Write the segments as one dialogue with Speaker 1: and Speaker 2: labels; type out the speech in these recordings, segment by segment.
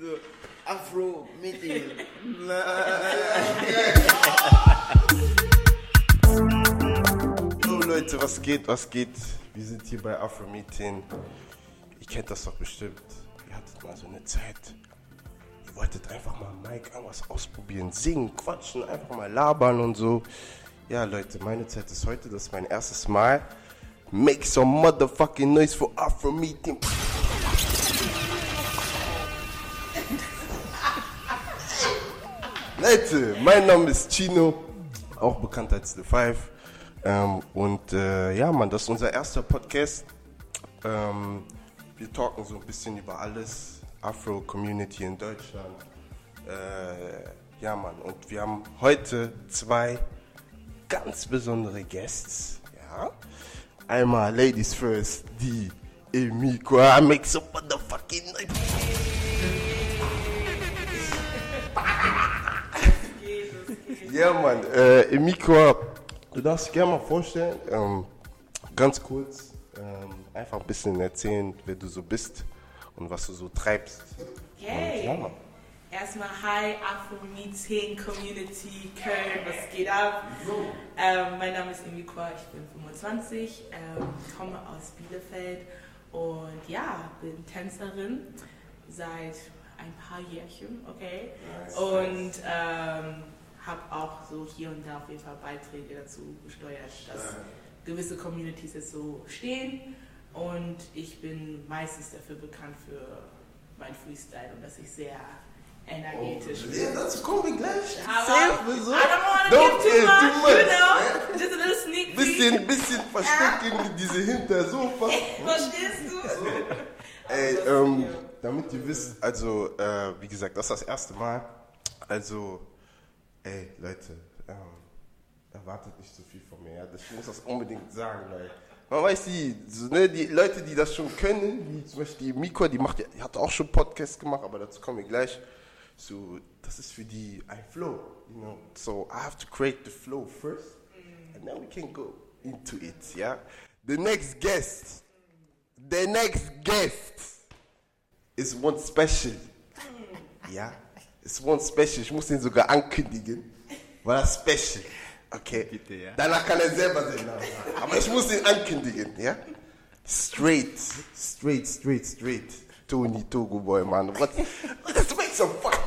Speaker 1: so, Afro-Meeting.
Speaker 2: Hallo Leute, was geht, was geht? Wir sind hier bei Afro Meeting. Ihr kennt das doch bestimmt. Ihr hattet mal so eine Zeit. Ihr wolltet einfach mal Mike irgendwas ausprobieren, singen, quatschen, einfach mal labern und so. Ja, Leute, meine Zeit ist heute, das ist mein erstes Mal. Make some motherfucking noise for Afro Meeting. Leute, mein Name ist Chino, auch bekannt als The Five. Ähm, und äh, ja, Mann, das ist unser erster Podcast. Ähm, wir talken so ein bisschen über alles, Afro-Community in Deutschland. Äh, ja, Mann, und wir haben heute zwei ganz besondere Guests. Ja, einmal Ladies First, die Emikwa make some motherfucking noise. Ja, Mann, äh, Emikwa, du darfst dich gerne mal vorstellen, ähm, ganz kurz, ähm, einfach ein bisschen erzählen, wer du so bist und was du so treibst.
Speaker 3: Okay.
Speaker 2: Und, ja, Mann.
Speaker 3: Erstmal Hi, Afro Meeting Community Köln, was geht ab? Ähm, mein Name ist Emikwa, ich bin 25, ähm, komme aus Bielefeld und ja, bin Tänzerin seit ein paar Jährchen, okay? Und ähm, habe auch so hier und da auf jeden Fall Beiträge dazu gesteuert, dass gewisse Communities jetzt so stehen und ich bin meistens dafür bekannt für mein Freestyle und dass ich sehr energetisch bin.
Speaker 2: Ja, dazu kommen wir gleich.
Speaker 3: Aber
Speaker 2: so.
Speaker 3: I don't
Speaker 2: Don't
Speaker 3: give too much,
Speaker 2: too much.
Speaker 3: you know? Just a little sneak peek.
Speaker 2: Bisschen, bisschen versteckt irgendwie diese Hintersofa.
Speaker 3: Verstehst du?
Speaker 2: Ey, ähm, damit ihr wisst, also, äh, wie gesagt, das ist das erste Mal. Also, ey, Leute, ähm, erwartet nicht so viel von mir. Ja? Ich muss das unbedingt sagen, weil man weiß, die, so, ne, die Leute, die das schon können, wie zum Beispiel die Miko, die, macht, die hat auch schon Podcasts gemacht, aber dazu kommen wir gleich. So, das ist für die ein Flow, you know. So, I have to create the flow first, and then we can go into it, ja. The next guest, the next guest is one special. Ja, ist one special. Ich muss den sogar ankündigen. War das special? Okay.
Speaker 1: Bitte, ja.
Speaker 2: Danach kann er selber sagen. Aber ich muss ihn ankündigen, ja? Straight, straight, straight, straight. Tony Togo Boy, man. What? Let's make some fucking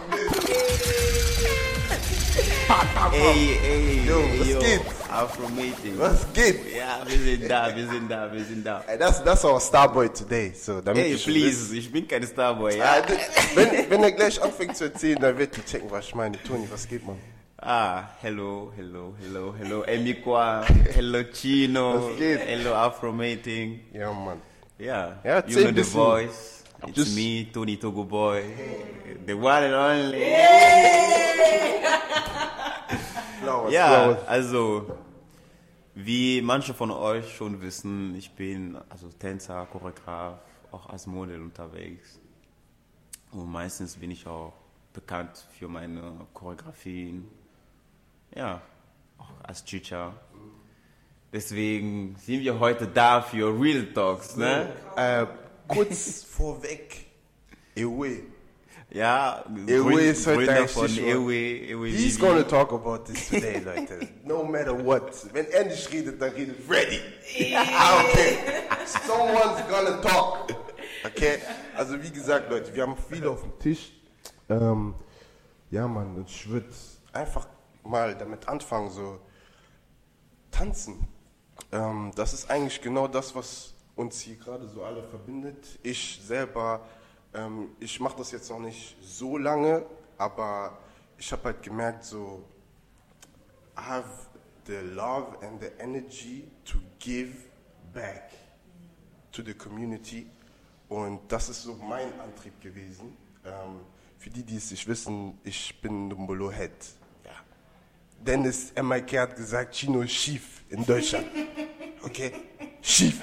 Speaker 1: Ey, ey,
Speaker 2: Yo, was
Speaker 1: yo,
Speaker 2: geht?
Speaker 1: Afro-Meeting.
Speaker 2: Was geht?
Speaker 1: Ja, wir sind da, wir sind da, wir sind da.
Speaker 2: Hey, that's, that's our Starboy today. So, damit
Speaker 1: Ey,
Speaker 2: ihr schon
Speaker 1: please, ich bin kein Starboy,
Speaker 2: wisst.
Speaker 1: ja?
Speaker 2: Ah, d- wenn, wenn er gleich anfängt zu erzählen, dann wird ihr checken, was ich meine. Tony, was geht, man?
Speaker 1: Ah, hello, hello, hello, hello, Emikwa, hello Chino,
Speaker 2: Was geht?
Speaker 1: hello Afro-Meeting.
Speaker 2: Ja, Mann.
Speaker 1: Ja,
Speaker 2: Ja,
Speaker 1: you
Speaker 2: erzähl
Speaker 1: know
Speaker 2: ein
Speaker 1: the
Speaker 2: bisschen.
Speaker 1: voice. It's
Speaker 2: Just-
Speaker 1: me, Tony Togo Boy, the one and only.
Speaker 2: Flowers,
Speaker 1: Ja,
Speaker 2: flowers.
Speaker 1: also wie manche von euch schon wissen, ich bin also Tänzer, Choreograf, auch als Model unterwegs. Und meistens bin ich auch bekannt für meine Choreografien. Ja, auch als Teacher. Deswegen sind wir heute da für Real Talks, ne?
Speaker 2: Äh, kurz vorweg, Ewe.
Speaker 1: Ja,
Speaker 2: Ewe ist heute
Speaker 1: Gründer von Ewe, Ewe
Speaker 2: He's
Speaker 1: Vivi.
Speaker 2: gonna talk about this today, Leute. No matter what. Wenn er nicht redet, dann redet Freddy. Ah, okay. Someone's gonna talk. Okay? Also wie gesagt, Leute, wir haben viel auf dem Tisch. Ähm, ja, Mann, ich würde einfach mal damit anfangen, so tanzen. Ähm, das ist eigentlich genau das, was uns hier gerade so alle verbindet. Ich selber, ähm, ich mache das jetzt noch nicht so lange, aber ich habe halt gemerkt, so, I have the love and the energy to give back to the community. Und das ist so mein Antrieb gewesen. Ähm, für die, die es nicht wissen, ich bin Numbolo Head. Ja. Dennis MIK hat gesagt, Chino ist schief in Deutschland. Okay? Schief.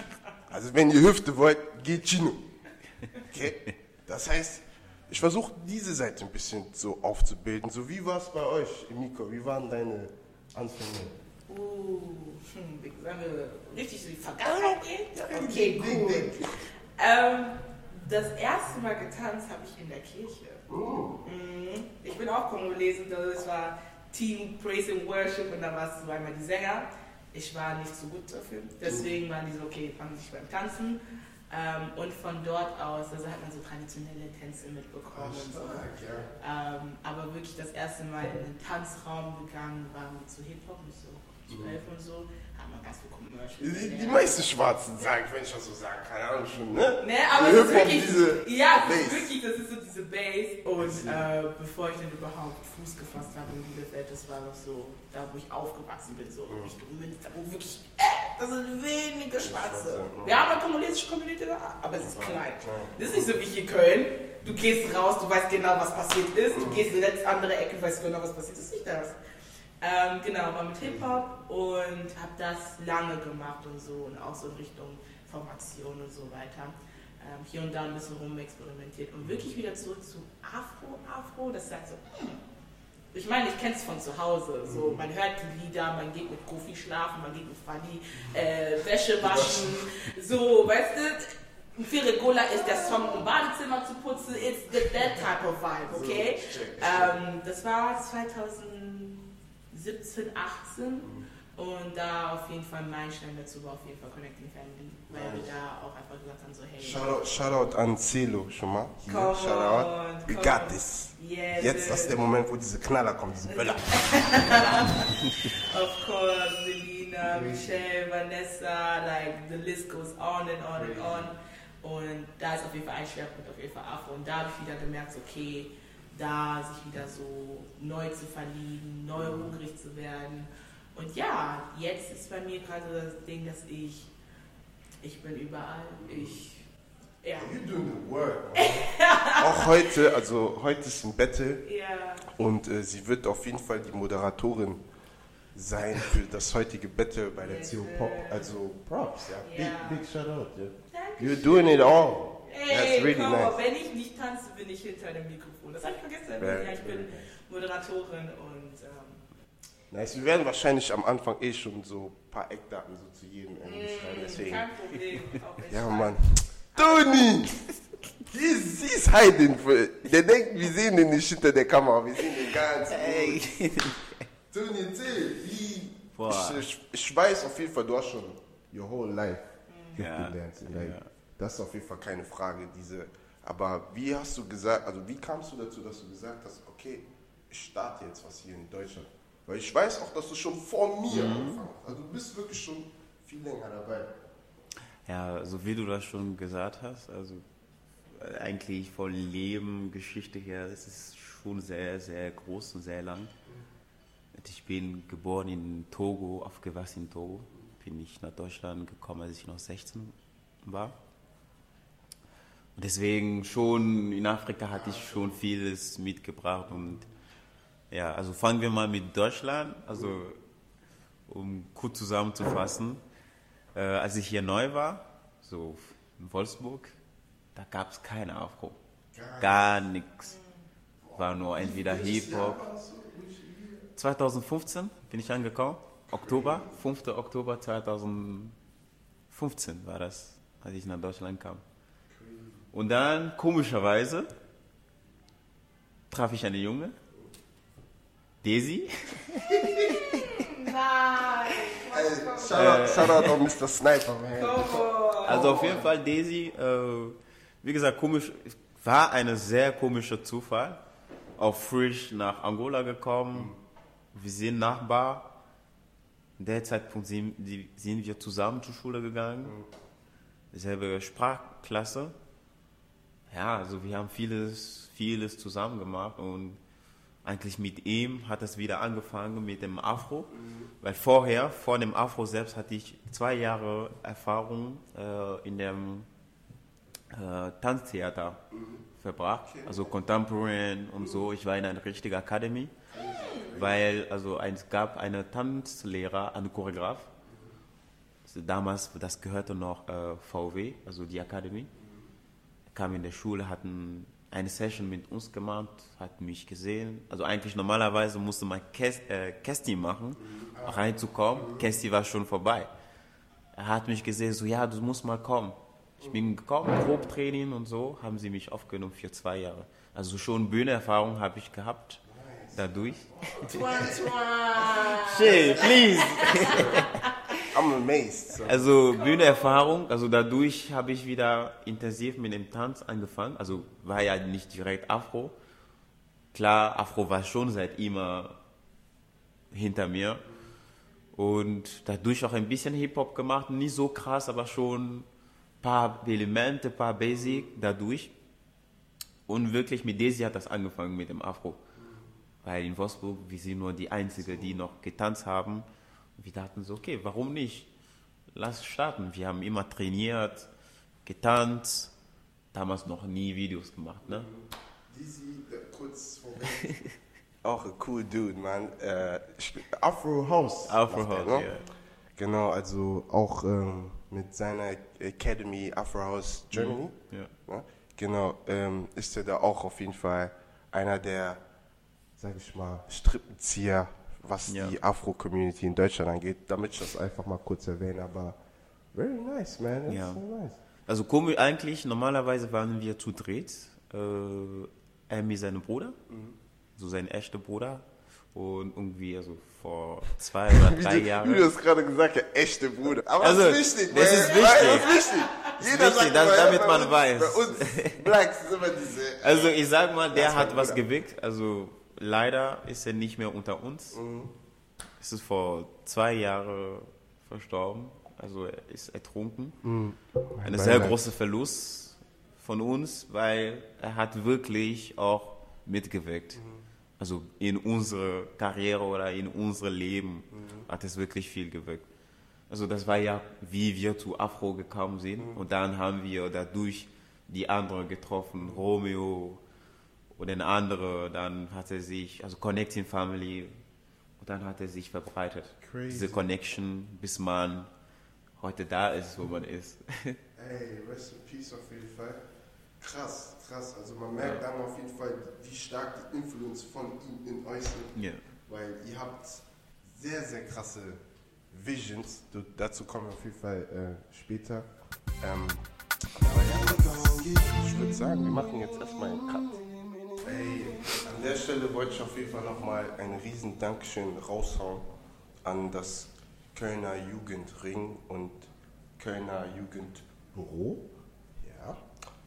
Speaker 2: Also wenn ihr Hüfte wollt, geht Chino. Okay? Das heißt, ich versuche diese Seite ein bisschen so aufzubilden. So wie war es bei euch, Emiko? Wie waren deine Anfänge?
Speaker 3: Uh, hm, sollen wir richtig in die Vergangenheit gehen? Okay, cool. Ähm, das erste Mal getanzt habe ich in der Kirche. Mhm. Ich bin auch Kongolesen, das war Team Praise and Worship und da war es zweimal die Sänger. Ich war nicht so gut dafür. Deswegen waren die so, okay, fangen sich beim Tanzen. Ähm, und von dort aus, also hat man so traditionelle Tänze mitbekommen. und so. ähm, aber wirklich das erste Mal in den Tanzraum gegangen war mit so Hip-Hop und so 12 und so, hat man ganz viel Commercial.
Speaker 2: Die, die meisten Schwarzen sagen, wenn ich das so sagen kann, keine Ahnung schon, ne?
Speaker 3: Ne, aber es ist wirklich,
Speaker 2: diese
Speaker 3: ja,
Speaker 2: Bass.
Speaker 3: ist wirklich, das ist so diese Bass und äh, bevor ich dann überhaupt Fuß gefasst habe in Bielefeld, das war noch so, da wo ich aufgewachsen bin, so Richtung Münster, wo wirklich, äh, das sind wenige Schwarze. Wir haben eine kommunistische Community da, aber es ist klein. Das ist nicht so wie hier Köln, du gehst raus, du weißt genau, was passiert ist, du gehst in die letzte andere Ecke, weißt genau, was passiert ist, nicht das. Ähm, genau, war mit Hip-Hop und habe das lange gemacht und so und auch so in Richtung Formation und so weiter. Ähm, hier und da ein bisschen rumexperimentiert und wirklich wieder zurück zu Afro, Afro, das sagt so, hm. Ich meine, ich kenne es von zu Hause, so, man hört die Lieder, man geht mit Kofi schlafen, man geht mit Fanny äh, Wäsche waschen, so, weißt du, Firigola ist der Song, um Badezimmer zu putzen, it's the, that type of vibe, okay? Ähm, das war 2017, 18 und da auf jeden Fall mein Stein dazu war auf jeden Fall Connecting Family, weil wir da auch einfach gesagt haben, so hey,
Speaker 2: Shoutout, Shoutout an Celo schon mal.
Speaker 3: Come
Speaker 2: Shoutout.
Speaker 3: on,
Speaker 2: We
Speaker 3: come
Speaker 2: got
Speaker 3: on.
Speaker 2: this.
Speaker 3: Yes,
Speaker 2: Jetzt, das ist der Moment, wo diese Knaller kommen, diese Böller.
Speaker 3: Of course, Selina, Michelle, Vanessa, like the list goes on and on and on. Und da ist auf jeden Fall ein Schwerpunkt, auf jeden Fall Afro. Und da habe ich wieder gemerkt, okay, da sich wieder so neu zu verlieben, neu hungrig zu werden. Und ja, jetzt ist bei mir gerade das Ding, dass ich, ich bin überall. Ich, ja,
Speaker 2: You doing the work. Auch heute, also heute ist ein Battle
Speaker 3: ja,
Speaker 2: und äh, sie wird auf jeden Fall die Moderatorin sein für das heutige Battle bei der CO. Pop. Also Props, ja.
Speaker 3: Ja.
Speaker 2: Big, big shout out,
Speaker 3: danke.
Speaker 2: You're doing it all.
Speaker 3: Ey,
Speaker 2: That's really
Speaker 3: komm,
Speaker 2: nice.
Speaker 3: wenn ich nicht tanze, bin ich hinter dem Mikrofon. Das habe ich vergessen.
Speaker 2: Very,
Speaker 3: ja, ich bin
Speaker 2: very
Speaker 3: Moderatorin und ähm,
Speaker 2: Nice. Wir werden wahrscheinlich am Anfang eh schon so ein paar Eckdaten so zu jedem irgendwie schreiben.
Speaker 3: mm,
Speaker 2: Deswegen.
Speaker 3: kein Problem.
Speaker 2: Ja, Mann. Toni! Sie ist, hiding. Der denkt, wir sehen den nicht hinter der Kamera. Wir sehen den ganz
Speaker 1: Ey.
Speaker 2: Toni, erzähl, wie... Ich, ich, weiß auf jeden Fall, du hast schon your whole life
Speaker 1: Ja,
Speaker 2: Hip dancing. Like,
Speaker 1: ja.
Speaker 2: Das ist auf jeden Fall keine Frage. Diese, aber wie hast du gesagt, also wie kamst du dazu, dass du gesagt hast, okay, ich starte jetzt was hier in Deutschland? Weil ich weiß auch, dass du schon vor mir
Speaker 1: Mhm.
Speaker 2: angefangen hast. Also du bist wirklich schon viel länger dabei.
Speaker 1: Ja, so wie du das schon gesagt hast, also äh, eigentlich von Leben, Geschichte her, es ist schon sehr, sehr groß und sehr lang. Ich bin geboren in Togo, aufgewachsen in Togo. Bin ich nach Deutschland gekommen, als ich noch 16 war. Und deswegen schon in Afrika hatte ich schon vieles mitgebracht und ja, also fangen wir mal mit Deutschland, also um kurz zusammenzufassen. Äh, als ich hier neu war, so in Wolfsburg, da gab es keine Afro. Gar nichts. War nur entweder Hip-Hop. 2015 bin ich angekommen. Oktober, 5. Oktober 2015 war das, als ich nach Deutschland kam. Und dann, komischerweise, traf ich eine Junge, Daisy.
Speaker 3: Nein!
Speaker 2: Shoutout, Shoutout an Mr. Sniper, man.
Speaker 1: Also auf jeden Fall Daisy, äh, wie gesagt, komisch, war eine sehr komischer Zufall. Auch frisch nach Angola gekommen. Wir sind Nachbar. In der Zeitpunkt sind, die- sind wir zusammen zur Schule gegangen. Selbe Sprachklasse. Ja, also wir haben vieles, vieles zusammen gemacht und eigentlich mit ihm hat es wieder angefangen mit dem Afro, weil vorher, vor dem Afro selbst, hatte ich zwei Jahre Erfahrung äh, in dem äh, Tanztheater verbracht, also Contemporary und so. Ich war in einer richtigen Akademie, weil also es gab einen Tanzlehrer, einen Choreograf. Also damals, das gehörte noch äh, VW, also die Akademie kam in der Schule, hatten eine Session mit uns gemacht, hat mich gesehen. Also eigentlich normalerweise musste man Käst, äh, Kästi machen, reinzukommen. Kästi war schon vorbei. Er hat mich gesehen, so ja, du musst mal kommen. Ich bin gekommen, Grobtraining und so, haben sie mich aufgenommen für zwei Jahre. Also schon Bühnenerfahrung habe ich gehabt dadurch. Chill, please.
Speaker 2: I'm amazed. So.
Speaker 1: Also Bühnenerfahrung, also dadurch habe ich wieder intensiv mit dem Tanz angefangen. Also war ja nicht direkt Afro. Klar, Afro war schon seit immer hinter mir. Und dadurch auch ein bisschen Hip-Hop gemacht. Nicht so krass, aber schon ein paar Elemente, ein paar Basic dadurch. Und wirklich mit Daisy hat das angefangen mit dem Afro. Weil in Wolfsburg, wir sind nur die Einzigen, die noch getanzt haben. Wir dachten so, okay, warum nicht? Lass starten. Wir haben immer trainiert, getanzt, damals noch nie Videos gemacht. Ne?
Speaker 2: Dizzy, äh, kurz vorweg. Auch ein cool Dude, man. Äh, Afro House.
Speaker 1: Afro House,
Speaker 2: ne?
Speaker 1: ja.
Speaker 2: Genau, also auch ähm, mit seiner Academy Afro House Germany.
Speaker 1: Ja.
Speaker 2: Ne? Genau, ähm, ist er da auch auf jeden Fall einer der, sag ich mal, Strippenzieher, was
Speaker 1: Ja.
Speaker 2: die Afro-Community in Deutschland angeht. Damit ich das einfach mal kurz erwähne, aber very nice, man. That's
Speaker 1: Ja.
Speaker 2: so nice.
Speaker 1: Also komisch eigentlich, normalerweise waren wir zu dritt. Äh, er mit seinem Bruder, so sein echter Bruder. Und irgendwie, also vor zwei oder drei Jahren.
Speaker 2: wie du das gerade gesagt hast, echte Bruder. Aber
Speaker 1: Also,
Speaker 2: das ist wichtig,
Speaker 1: das ist wichtig.
Speaker 2: Das ist wichtig. Jeder
Speaker 1: wichtig,
Speaker 2: sagt immer,
Speaker 1: damit man
Speaker 2: uns,
Speaker 1: weiß.
Speaker 2: Bei uns Blacks ist immer diese...
Speaker 1: Also ich sag mal, der
Speaker 2: Das
Speaker 1: hat was gewirkt. Also leider ist er nicht mehr unter uns.
Speaker 2: Mhm.
Speaker 1: Es ist vor zwei Jahren verstorben. Also er ist ertrunken.
Speaker 2: Mhm.
Speaker 1: Ein sehr großer Verlust von uns, weil er hat wirklich auch mitgewirkt. Also in unsere Karriere oder in unser Leben hat es wirklich viel gewirkt. Also das war ja, wie wir zu Afro gekommen sind. Und dann haben wir dadurch die anderen getroffen, Romeo und ein anderer. Dann hat er sich, also Connecting Family, und dann hat er sich verbreitet.
Speaker 2: Crazy.
Speaker 1: Diese Connection, bis man heute da ist, wo man ist.
Speaker 2: Ey, rest in peace auf jeden Fall. Krass, krass. Also man merkt dann auf jeden Fall, wie stark die Influence von ihm in euch sind.
Speaker 1: ja.
Speaker 2: Weil ihr habt sehr, sehr krasse Visions. Du, dazu kommen wir auf jeden Fall äh, später. Ähm, aber ja, ich würde sagen, wir machen jetzt erstmal einen Cut. Ey, an der Stelle wollte ich auf jeden Fall nochmal ein riesen Dankeschön raushauen an das Kölner Jugendring und Kölner Jugendbüro. Ja.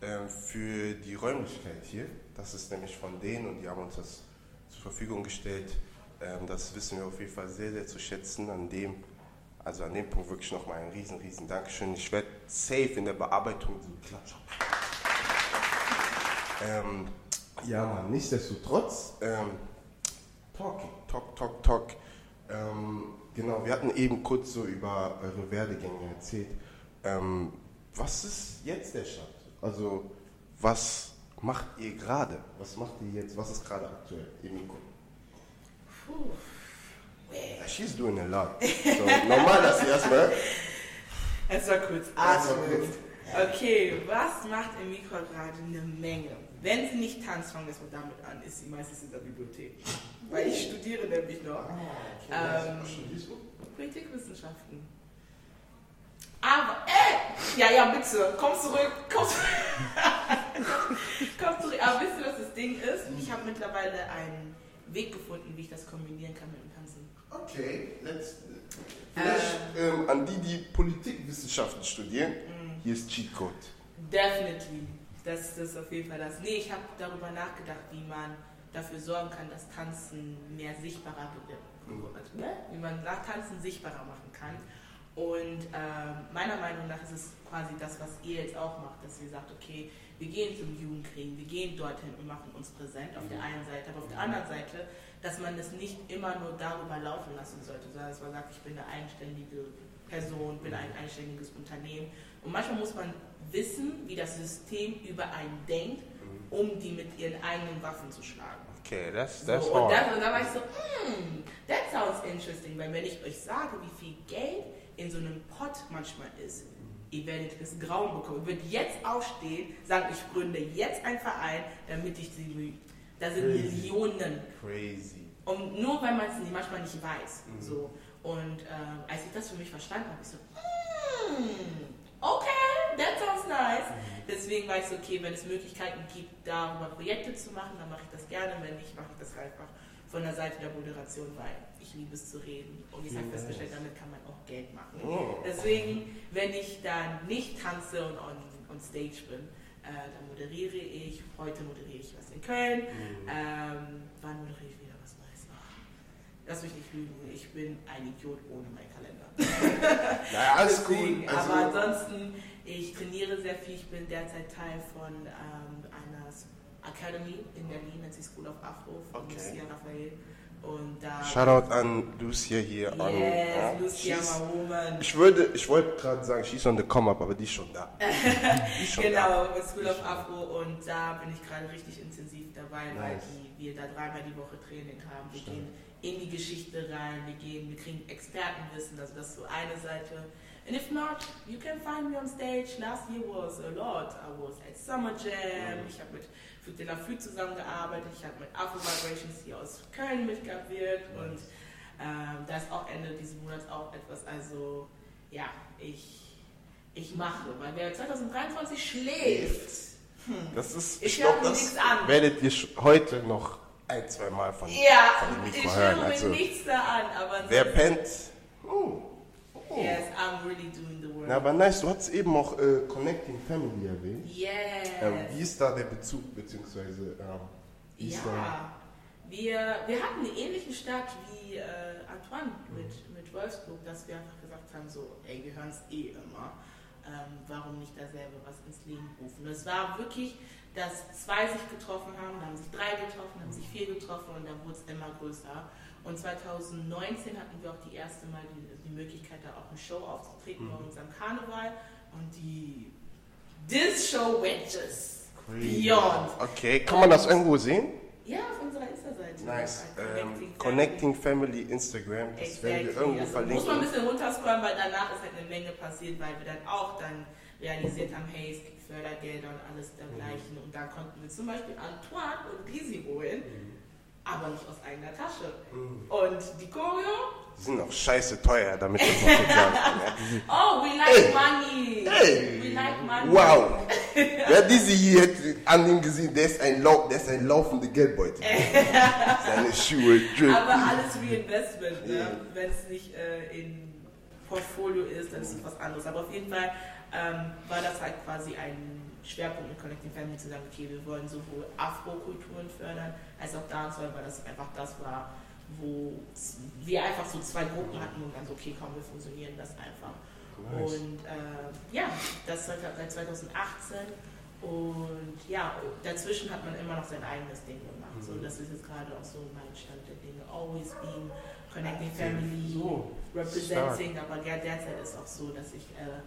Speaker 2: Ähm, für die Räumlichkeit hier. Das ist nämlich von denen und die haben uns das zur Verfügung gestellt. Ähm, das wissen wir auf jeden Fall sehr, sehr zu schätzen. An dem, also an dem Punkt wirklich nochmal ein riesen, riesen Dankeschön. Ich werde safe in der Bearbeitung so klatschen. Ähm, ja, Mann, nichtsdestotrotz, ähm, Talking, Talk, Talk, Talk. Ähm, genau, wir hatten eben kurz so über eure Werdegänge erzählt. Ähm, was ist jetzt der Stand? Also, was macht ihr gerade? Was macht ihr jetzt? Was ist gerade aktuell, Emiko? She's doing a lot. So, normal, dass sie erstmal.
Speaker 3: Erstmal kurz atmen. Okay, was macht Emiko gerade eine Menge? Wenn sie nicht tanzt, fangen wir erstmal damit an, ist sie meistens in der Bibliothek. Weil ich studiere nämlich noch Ähm, Politikwissenschaften. Aber, ey! Ja, ja, bitte, komm zurück, komm zurück. komm zurück. Aber wisst ihr, was das Ding ist? Ich habe mittlerweile einen Weg gefunden, wie ich das kombinieren kann mit dem Tanzen.
Speaker 2: Okay, let's. Vielleicht ähm, an die, die Politikwissenschaften studieren, hier ist Cheatcode.
Speaker 3: Definitely. Das, das ist auf jeden Fall das. Nee, ich habe darüber nachgedacht, wie man dafür sorgen kann, dass Tanzen mehr sichtbarer wird. Also, ne? Wie man Tanzen sichtbarer machen kann. Und ähm, meiner Meinung nach ist es quasi das, was ihr jetzt auch macht, dass ihr sagt, okay, wir gehen zum Jugendkriegen, wir gehen dorthin und machen uns präsent auf der einen Seite, aber auf der anderen Seite, dass man es nicht immer nur darüber laufen lassen sollte, sondern dass man sagt, ich bin eine eigenständige Person, bin ein eigenständiges Unternehmen. Und manchmal muss man wissen, wie das System über einen denkt, um die mit ihren eigenen Waffen zu schlagen.
Speaker 2: Okay, that's,
Speaker 3: So, und, und dann war ich so, hmm, that sounds interesting, weil wenn ich euch sage, wie viel Geld in so einem Pot manchmal ist, ihr werdet es Grauen bekommen. Ihr würdet jetzt aufstehen, sagen, ich gründe jetzt einen Verein, damit ich sie, da sind
Speaker 2: Crazy.
Speaker 3: Millionen.
Speaker 2: Crazy.
Speaker 3: Und nur weil man es manchmal nicht weiß. So. Und ähm, als ich das für mich verstanden habe, ich so, hmm, okay, that sounds nice. deswegen war ich so, okay, wenn es Möglichkeiten gibt, darüber Projekte zu machen, dann mache ich das gerne. Wenn nicht, mache ich das einfach von der Seite der Moderation, weil ich liebe es zu reden. Und ich habe
Speaker 2: Yes.
Speaker 3: festgestellt, damit kann man auch Geld machen.
Speaker 2: Oh.
Speaker 3: Deswegen, wenn ich dann nicht tanze und on, on stage bin, äh, dann moderiere ich. Heute moderiere ich was in Köln. Ähm, wann moderiere ich wieder was Neues? Ach, Lass mich nicht lügen, ich bin ein Idiot ohne meinen Kalender.
Speaker 2: Naja, alles
Speaker 3: Deswegen,
Speaker 2: cool. Also,
Speaker 3: aber ansonsten, ich trainiere sehr viel. Ich bin derzeit Teil von ähm, einer Academy in Berlin, nennt sich School of Afro von
Speaker 2: Okay.
Speaker 3: Lucia Raphael. Und da.
Speaker 2: Shoutout an Lucia hier. An, ja,
Speaker 3: Yes, Lucia,
Speaker 2: she's-
Speaker 3: my woman.
Speaker 2: ich würde, ich wollte gerade sagen, she's on the come up, aber die ist schon da. Ist schon da.
Speaker 3: Genau, mit School of Afro und da bin ich gerade richtig intensiv dabei, weil
Speaker 2: Nice.
Speaker 3: die, wir da dreimal die Woche Training haben. Wir
Speaker 2: Stimmt.
Speaker 3: gehen in die Geschichte rein, wir gehen, wir kriegen Expertenwissen, also das ist so eine Seite. And if not, you can find me on stage. Last year was a lot. I was at Summer Jam. Ich habe mit Flug de la Flü zusammengearbeitet. Ich habe mit Afro Vibrations hier aus Köln mitgewirkt und ähm, da ist auch Ende dieses Monats auch etwas, also ja, ich, ich mache, weil wer 2023 schläft,
Speaker 2: Das ist,
Speaker 3: Ich
Speaker 2: ich glaube, das
Speaker 3: nichts an.
Speaker 2: werdet ihr heute noch ein, zwei Mal von,
Speaker 3: ja,
Speaker 2: von dem
Speaker 3: ich
Speaker 2: Mikro
Speaker 3: höre
Speaker 2: Also,
Speaker 3: nichts da an, aber
Speaker 2: wer pennt? Oh. Oh.
Speaker 3: Yes, I'm really doing the work.
Speaker 2: Na, aber nice, du hattest eben auch äh, Connecting Family erwähnt.
Speaker 3: yes.
Speaker 2: Ähm, wie ist da der Bezug, beziehungsweise ähm, wie ist da...
Speaker 3: Ja, wir, wir hatten einen ähnlichen Start wie äh, Antoine mit, mit Wolfsburg, dass wir einfach gesagt haben, so, ey, wir hören es eh immer, ähm, warum nicht da selber was ins Leben rufen. Es war wirklich, dass zwei sich getroffen haben, dann haben sich drei getroffen, dann haben sich vier getroffen und dann wurde es immer größer. Und 2019 hatten wir auch die erste Mal die, die Möglichkeit, da auch eine Show aufzutreten bei unserem Karneval und die This Show went just beyond.
Speaker 2: Okay, kann man das irgendwo sehen?
Speaker 3: Ja, auf unserer Insta-Seite.
Speaker 2: Nice.
Speaker 3: Bei
Speaker 2: Ähm, Connecting Family Instagram, das werden wir
Speaker 3: Exactly.
Speaker 2: irgendwo
Speaker 3: Also muss man ein
Speaker 2: verlinken.
Speaker 3: bisschen runterscrollen, weil danach ist halt eine Menge passiert, weil wir dann auch dann realisiert haben, hey, es gibt Fördergelder und alles dergleichen. Und da konnten wir zum Beispiel Antoine und Dizzy holen, aber nicht aus eigener Tasche. Und die Choreo,
Speaker 2: Die sind auch scheiße teuer, damit das mal kurz sagen kann. Ja.
Speaker 3: oh, we like money.
Speaker 2: Hey.
Speaker 3: We like money.
Speaker 2: Wow! Wer diese hier hätte an ihm gesehen, der ist ein, Lau der ist ein laufender Geldbeutel. Seine Schuhe drip.
Speaker 3: Aber alles Reinvestment, ne? wenn es nicht äh, in Portfolio ist, dann ist es was anderes. Aber auf jeden Fall ähm, war das halt quasi ein Schwerpunkt mit Connecting Family zu sagen, okay, wir wollen sowohl Afro-Kulturen fördern, als auch Dancehall, weil das einfach das war, wo wir einfach so zwei Gruppen hatten und dann so, okay, komm, wir fusionieren das einfach.
Speaker 2: Nice.
Speaker 3: Und äh, ja, das seit, seit 2018 und ja, dazwischen hat man immer noch sein eigenes Ding gemacht. So, das ist jetzt gerade auch so mein Stand der Dinge. Always being connecting family,
Speaker 2: So,
Speaker 3: representing, aber ja, derzeit ist auch so, dass ich äh,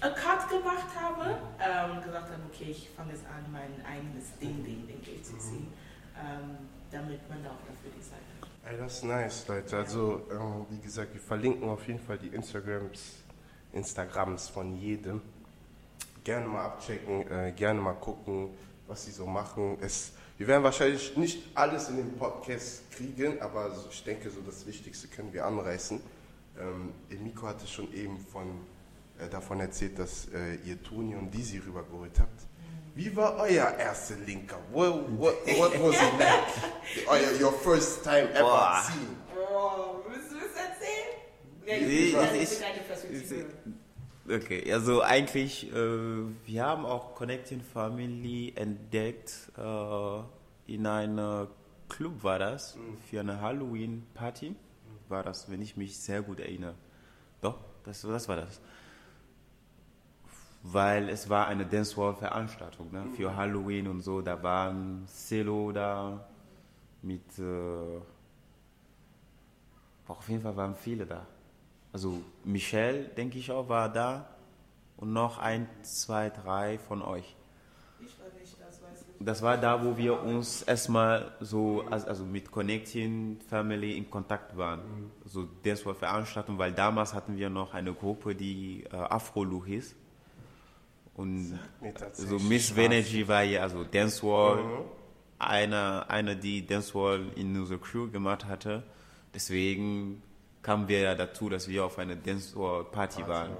Speaker 3: a Cut gemacht habe ähm, und gesagt habe, okay, ich fange jetzt an, mein eigenes Ding, Ding, Ding durchzuziehen, ähm, damit man da auch dafür die Zeit hat.
Speaker 2: Ey, das ist nice, Leute. Also, ähm, wie gesagt, wir verlinken auf jeden Fall die Instagrams, Instagrams von jedem. Gerne mal abchecken, äh, gerne mal gucken, was sie so machen. Es, wir werden wahrscheinlich nicht alles in den Podcast kriegen, aber ich denke, so das Wichtigste können wir anreißen. Ähm, Emiko hatte schon eben von, äh, davon erzählt, dass äh, ihr Toni und Dizzy rübergeholt habt. Wie war euer erster Linker? What, what, what was it like? Euer, your first time ever
Speaker 1: Boah.
Speaker 2: seeing?
Speaker 3: Oh, willst du es erzählen? Ja,
Speaker 1: Ich- ich-
Speaker 3: deine Perspektive.
Speaker 1: Okay, also eigentlich, äh, wir haben auch Connecting Family entdeckt äh, in einem Club war das, für eine Halloween-Party war das, wenn ich mich sehr gut erinnere. Doch, das, das war das. Weil es war eine Dancehall-Veranstaltung ne, für Halloween und so, da waren Celo da mit, äh, auf jeden Fall waren viele da. Also Michelle, denke ich auch, war da und noch ein, zwei, drei von euch.
Speaker 3: Ich war nicht, das weiß ich.
Speaker 1: Das war da, wo wir uns erstmal so, also also mit Connecting Family in Kontakt waren. So das war Veranstaltung, weil damals hatten wir noch eine Gruppe, die äh, Afro-Lu hieß. Und so Miss. Venergy war ja, also Dancewall, eine, eine, die Dancewall in unserer Crew gemacht hatte. Deswegen kamen wir ja dazu, dass wir auf eine Dancewall-Party waren.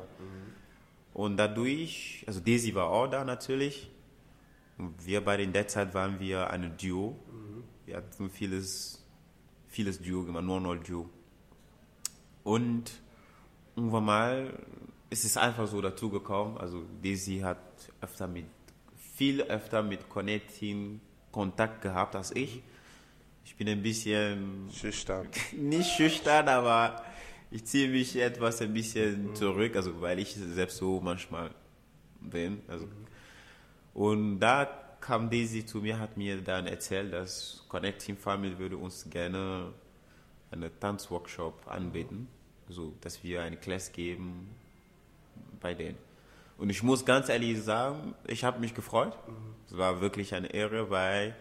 Speaker 1: Und dadurch, also Daisy war auch da natürlich. Und wir beide in der Zeit waren wir eine Duo. Wir hatten vieles, vieles Duo gemacht, nur noch Duo. Und irgendwann mal ist es einfach so dazu gekommen. Also Daisy hat öfter mit, viel öfter mit Connecting Kontakt gehabt als ich. Ich bin ein bisschen
Speaker 2: Schüchtern.
Speaker 1: nicht schüchtern, aber ich ziehe mich etwas ein bisschen zurück, also weil ich selbst so manchmal bin. Also. Und da kam Daisy zu mir, hat mir dann erzählt, dass Connecting Family würde uns gerne einen Tanzworkshop anbieten, also dass wir eine Class geben bei denen. Und ich muss ganz ehrlich sagen, ich habe mich gefreut. Es war wirklich eine Ehre, weil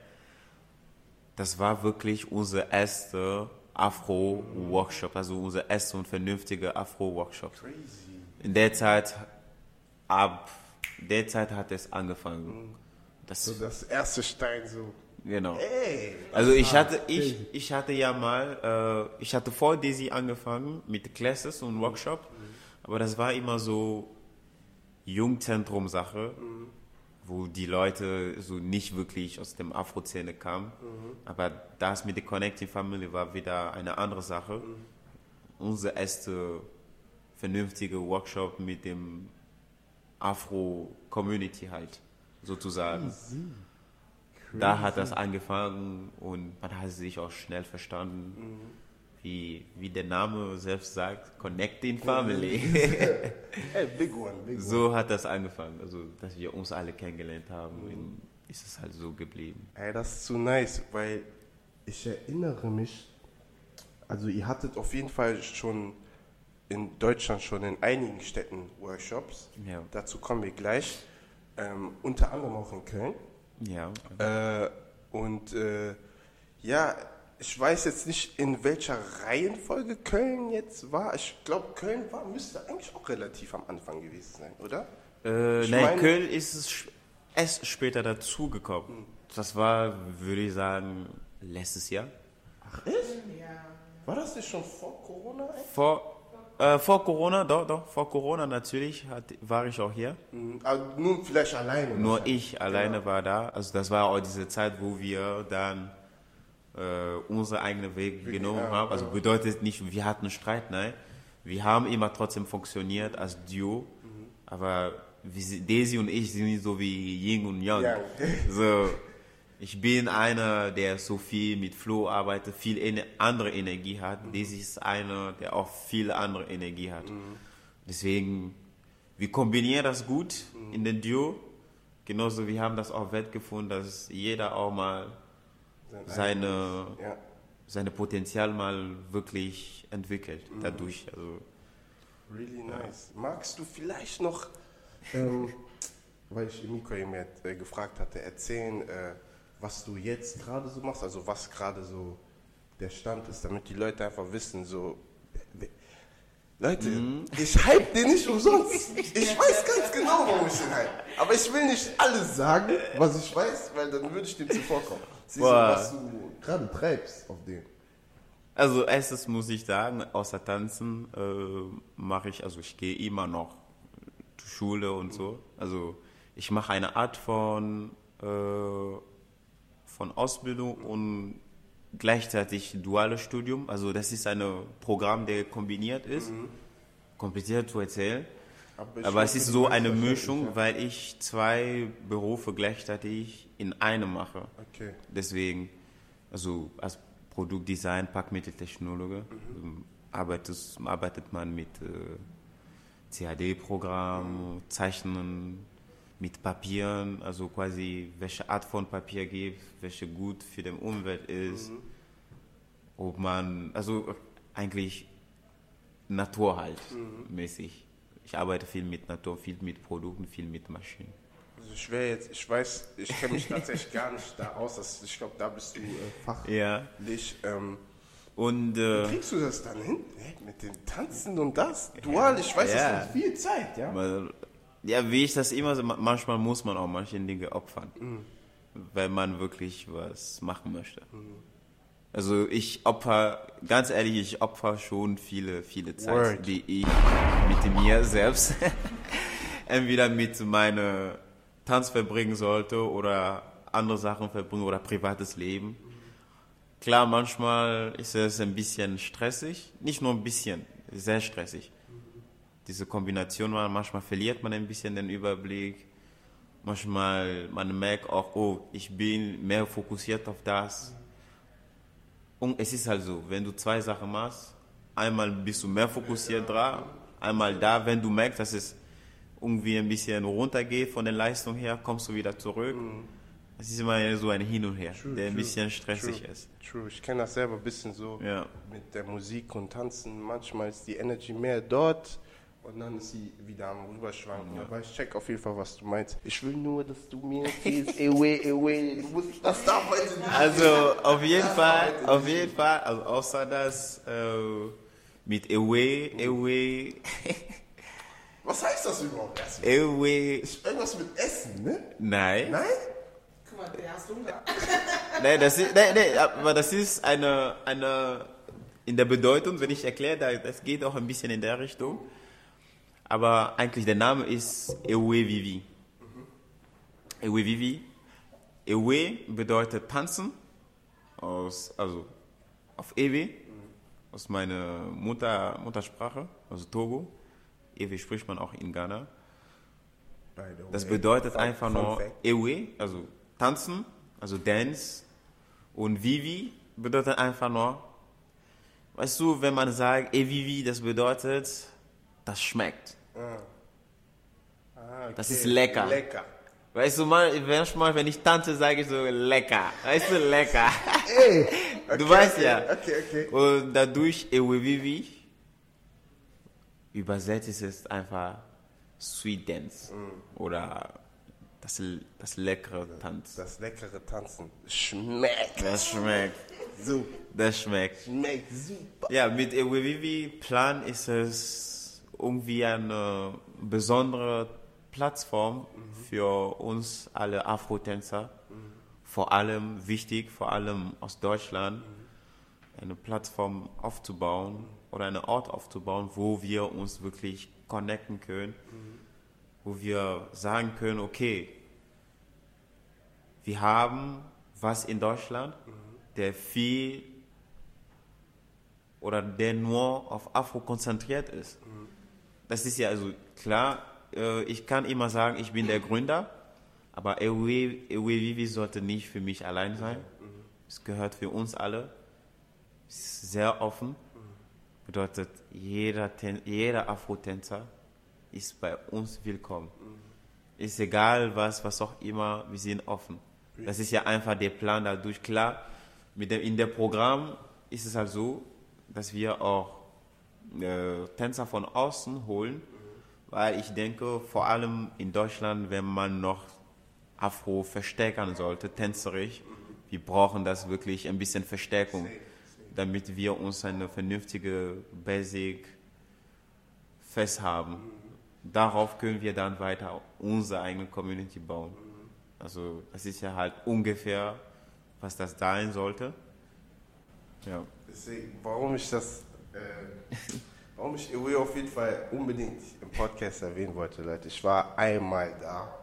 Speaker 1: das war wirklich unser erster Afro-Workshop, also unser erster und vernünftiger Afro-Workshop. In der Zeit, ab der Zeit hat es angefangen. Das,
Speaker 2: So das erste Stein so.
Speaker 1: genau.
Speaker 2: Ey!
Speaker 1: Also ich hatte, ich, ich hatte ja mal, äh, ich hatte vor Daisy angefangen mit Classes und Workshop, aber das war immer so Jugendzentrum-Sache, wo die Leute so nicht wirklich aus dem Afro-Szene kamen. Aber das mit der Connecting Family war wieder eine andere Sache. Unser erster vernünftiger Workshop mit dem Afro-Community halt, sozusagen. Da hat das angefangen und man hat sich auch schnell verstanden, wie, wie der Name selbst sagt, Connecting Family.
Speaker 2: Hey, big one, big one.
Speaker 1: so hat das angefangen, also dass wir uns alle kennengelernt haben und ist es halt so geblieben.
Speaker 2: Ey, das ist so nice, weil ich erinnere mich, also ihr hattet auf jeden Fall schon in Deutschland schon in einigen Städten Workshops.
Speaker 1: Ja.
Speaker 2: Dazu kommen wir gleich. Ähm, unter anderem auch in Köln.
Speaker 1: Ja,
Speaker 2: Äh, und äh, ja, ich weiß jetzt nicht, in welcher Reihenfolge Köln jetzt war. Ich glaube, Köln war, müsste eigentlich auch relativ am Anfang gewesen sein, oder?
Speaker 1: äh, nein,
Speaker 2: meine-
Speaker 1: Köln ist es erst später dazugekommen. Das war, würde ich sagen, letztes Jahr.
Speaker 2: Ach, echt?
Speaker 3: Ja.
Speaker 2: War das nicht schon vor Corona? eigentlich?
Speaker 1: Vor, äh, vor Corona, doch, doch, vor Corona natürlich hat, war ich auch hier.
Speaker 2: Mhm, Aber nun vielleicht alleine.
Speaker 1: Nur ich alleine war da. Also das war auch diese Zeit, wo wir dann äh, unseren eigenen Weg genommen
Speaker 2: ja,
Speaker 1: haben. Also bedeutet nicht, wir hatten Streit, nein. Wir haben immer trotzdem funktioniert als Duo. Aber wir, Daisy und ich sind nicht so wie Yin und Yang.
Speaker 2: Yang.
Speaker 1: So, ich bin einer, der so viel mit Flow arbeitet, viel ener andere Energie hat. Daisy ist einer, der auch viel andere Energie hat. Deswegen, wir kombinieren das gut in den Duo. Genauso, wir haben das auch wettgefunden, dass jeder auch mal seine,
Speaker 2: Ja.
Speaker 1: seine Potenzial mal wirklich entwickelt dadurch. Also,
Speaker 2: Really nice. Magst du vielleicht noch, ähm, weil ich Miko eben jetzt, äh, gefragt hatte, erzählen, äh, was du jetzt gerade so machst, also was gerade so der Stand ist, damit die Leute einfach wissen, so. wer- Leute, ich hype den nicht umsonst. Ich weiß ganz genau, warum ich den hype. Aber ich will nicht alles sagen, was ich weiß, weil dann würde ich dem zuvorkommen. Siehst du, was du gerade treibst auf den.
Speaker 1: also erstes muss ich sagen, außer Tanzen äh, mache ich, also ich gehe immer noch zur Schule und so. Also ich mache eine Art von, äh, von Ausbildung und gleichzeitig duales Studium. Also das ist ein Programm, der kombiniert ist. Kompliziert zu erzählen.
Speaker 2: Aber,
Speaker 1: Aber es ist so eine Mischung,
Speaker 2: ja.
Speaker 1: weil ich zwei Berufe gleichzeitig in einem mache.
Speaker 2: Okay.
Speaker 1: Deswegen, also als Produktdesign, Packmitteltechnologe, ähm, arbeitet, arbeitet man mit äh, CAD-Programm, Zeichnen, mit Papieren, also quasi welche Art von Papier gibt, welche gut für die Umwelt ist, ob man, also eigentlich Natur halt mäßig. Ich arbeite viel mit Natur, viel mit Produkten, viel mit Maschinen.
Speaker 2: Also ich jetzt, ich weiß, ich kenne mich tatsächlich gar nicht da aus. Das, ich glaube, da bist du äh, fachlich.
Speaker 1: Ja.
Speaker 2: Ähm,
Speaker 1: Und äh,
Speaker 2: kriegst du das dann hin? Mit dem Tanzen und das? Dual, ich weiß,
Speaker 1: Ja.
Speaker 2: das ist viel Zeit, ja?
Speaker 1: Weil, ja, wie ich das immer so, ma- manchmal muss man auch manche Dinge opfern, wenn man wirklich was machen möchte. Also ich opfer, ganz ehrlich, ich opfer schon viele, viele Zeit,
Speaker 2: Word.
Speaker 1: die ich mit mir selbst, entweder mit meiner Tanz verbringen sollte oder andere Sachen verbringen oder privates Leben. Klar, manchmal ist es ein bisschen stressig, nicht nur ein bisschen, sehr stressig. Diese Kombination, manchmal verliert man ein bisschen den Überblick, manchmal man merkt auch, oh, ich bin mehr fokussiert auf das. Und es ist halt so, wenn du zwei Sachen machst, einmal bist du mehr fokussiert dran, einmal da, wenn du merkst, dass es irgendwie ein bisschen runtergeht von der Leistung her, kommst du wieder zurück. Es ist immer so ein Hin und Her,
Speaker 2: True,
Speaker 1: der ein
Speaker 2: true,
Speaker 1: bisschen stressig
Speaker 2: true,
Speaker 1: ist.
Speaker 2: True, ich kenne das selber ein bisschen so
Speaker 1: Ja.
Speaker 2: mit der Musik und Tanzen. Manchmal ist die Energy mehr dort und dann ist sie wieder am Rüberschwanken. Aber ich check auf jeden Fall, was du meinst. Ich will nur, dass du mir erzählst, away, away. Du musst, das darf heute nicht.
Speaker 1: Also auf jeden Fall, auf jeden Fall, also außer das äh, mit Away, Away,
Speaker 2: Was heißt das überhaupt?
Speaker 1: Away,
Speaker 2: Ist irgendwas mit Essen, ne?
Speaker 1: nein.
Speaker 2: Nein?
Speaker 3: Guck mal, der hast Hunger.
Speaker 1: Nein, das ist, nein, nein, aber das ist eine, eine, in der Bedeutung, wenn ich erkläre, da- das geht auch ein bisschen in der Richtung. Aber eigentlich der Name ist Ewe Vivi. Ewe Vivi. Ewe bedeutet tanzen, aus, also auf Ewe, aus meiner Mutter, Muttersprache, also Togo. Ewe spricht man auch in Ghana. Das bedeutet einfach nur. Ewe, also tanzen, also Dance. Und Vivi bedeutet einfach nur, weißt du, wenn man sagt, E Vivi, das bedeutet, das schmeckt.
Speaker 2: Ah,
Speaker 1: Das
Speaker 2: okay.
Speaker 1: ist lecker.
Speaker 2: Lecker.
Speaker 1: Weißt du, mal, manchmal, wenn ich tanze, sage ich so lecker. Weißt du, lecker.
Speaker 2: Ey,
Speaker 1: Du
Speaker 2: okay,
Speaker 1: weißt
Speaker 2: okay,
Speaker 1: ja.
Speaker 2: Okay, okay.
Speaker 1: Und dadurch Ewe Vivi, übersetzt ist es einfach Sweet Dance. Oder das, das leckere Tanz.
Speaker 2: Das leckere Tanzen schmeckt
Speaker 1: Das schmeckt.
Speaker 2: super.
Speaker 1: Das schmeckt.
Speaker 2: Schmeckt super.
Speaker 1: Ja, mit Ewevivi Plan ist es irgendwie eine besondere Plattform für uns alle Afro-Tänzer. Vor allem wichtig, vor allem aus Deutschland, eine Plattform aufzubauen oder einen Ort aufzubauen, wo wir uns wirklich connecten können, wo wir sagen können, okay, wir haben was in Deutschland, der viel oder der nur auf Afro konzentriert ist. Das ist ja also klar, äh, ich kann immer sagen, ich bin der Gründer, aber Vivi sollte nicht für mich allein sein. Es gehört für uns alle. Es ist sehr offen. Bedeutet, jeder, jeder Afro-Tänzer ist bei uns willkommen. Ist egal was, was auch immer, wir sind offen. Das ist ja einfach der Plan dadurch. Klar, mit dem, in dem Programm ist es halt so, dass wir auch äh, Tänzer von außen holen, weil ich denke, vor allem in Deutschland, wenn man noch Afro verstärken sollte, tänzerisch, wir brauchen das wirklich ein bisschen Verstärkung, damit wir uns eine vernünftige Basic fest haben. Darauf können wir dann weiter unsere eigene Community bauen. Also das ist ja halt ungefähr, was das sein sollte. Ja.
Speaker 2: Deswegen, warum ich das, warum ich Ewe auf jeden Fall unbedingt im Podcast erwähnen wollte, Leute. Ich war einmal da.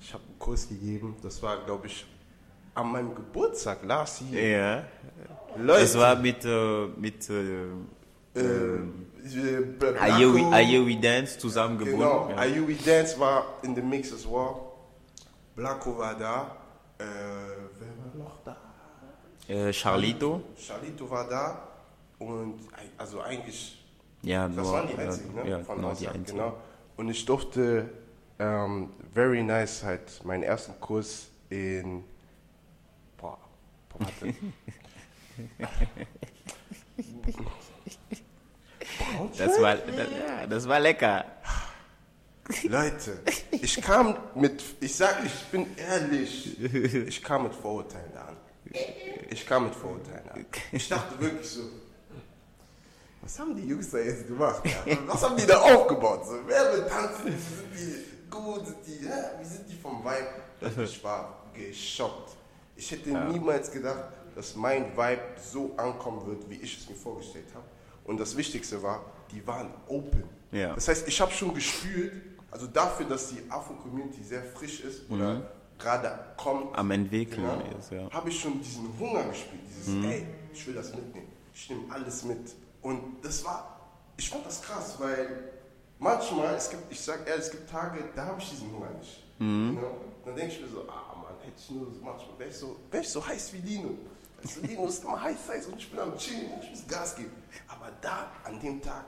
Speaker 2: Ich habe einen Kurs gegeben. Das war, glaube ich, an meinem Geburtstag, last year.
Speaker 1: ja.
Speaker 2: Leute,
Speaker 1: Das war mit, äh, mit äh,
Speaker 2: äh, äh, Blanco-
Speaker 1: Ayewi, Dance zusammengebunden.
Speaker 2: Genau,
Speaker 1: ja.
Speaker 2: Dance war in the mix as well. Blanco war da. Äh, wer war noch da?
Speaker 1: Äh, Charlito.
Speaker 2: Charlito war da. Und also eigentlich,
Speaker 1: Ja,
Speaker 2: das
Speaker 1: nur,
Speaker 2: waren die
Speaker 1: ja,
Speaker 2: einzigen, ne?
Speaker 1: Ja,
Speaker 2: Von
Speaker 1: die
Speaker 2: außerhalb,
Speaker 1: einzigen.
Speaker 2: genau. Und ich durfte ähm, very nice halt meinen ersten Kurs in. Boah, boah warte.
Speaker 1: Das war, das, ja, das war lecker.
Speaker 2: Leute, ich kam mit, ich sag, ich bin ehrlich, ich kam mit Vorurteilen an. Ich kam mit Vorurteilen an. Ich dachte wirklich so, was haben die Jungs da jetzt gemacht? Ja? Was haben die da aufgebaut? So, wer will tanzen? Sind die gut? Sind die, ja? Wie sind die vom Vibe? Ich war geschockt. Ich hätte niemals gedacht, dass mein Vibe so ankommen wird, wie ich es mir vorgestellt habe. Und das Wichtigste war, die waren open.
Speaker 1: Ja.
Speaker 2: Das heißt, ich habe schon gespürt, Also dafür, dass die Afro-Community sehr frisch ist oder gerade kommt,
Speaker 1: Mhm. Am Entwickeln
Speaker 2: genau,
Speaker 1: ist, ja.
Speaker 2: habe ich schon diesen Hunger gespürt. Dieses, ey, ich will das mitnehmen. Ich nehme alles mit. Und das war, ich fand das krass, weil manchmal, es gibt, ich sag ehrlich, es gibt Tage, da habe ich diesen Hunger nicht.
Speaker 1: Mhm.
Speaker 2: You know? Dann denke ich mir so, ah Mann, hätte ich nur so manchmal, wäre ich, so, wär ich so heiß wie Lino. Du, Lino ist immer heiß, heiß und ich bin am Chillen, ich muss Gas geben. Aber da, an dem Tag,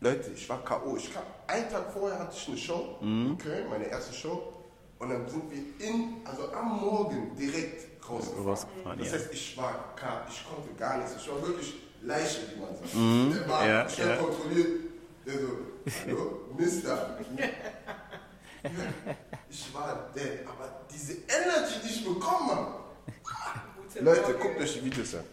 Speaker 2: Leute, ich war K.O. Ich kam, einen Tag vorher hatte ich eine Show
Speaker 1: Mhm.
Speaker 2: in Köln, meine erste Show. Und dann sind wir in, also am Morgen direkt rausgefahren.
Speaker 1: Rausgefahren,
Speaker 2: das
Speaker 1: ja.
Speaker 2: heißt, ich war K, ich konnte gar nichts. Ich war wirklich Leiche, wie man sagt.
Speaker 1: Mhm.
Speaker 2: Der war
Speaker 1: ja,
Speaker 2: schnell
Speaker 1: ja.
Speaker 2: kontrolliert. Der so, hallo, Mister. Ich war dead, aber diese Energy, die ich bekommen habe. Leute,
Speaker 3: Morgen.
Speaker 2: guckt euch die Videos an.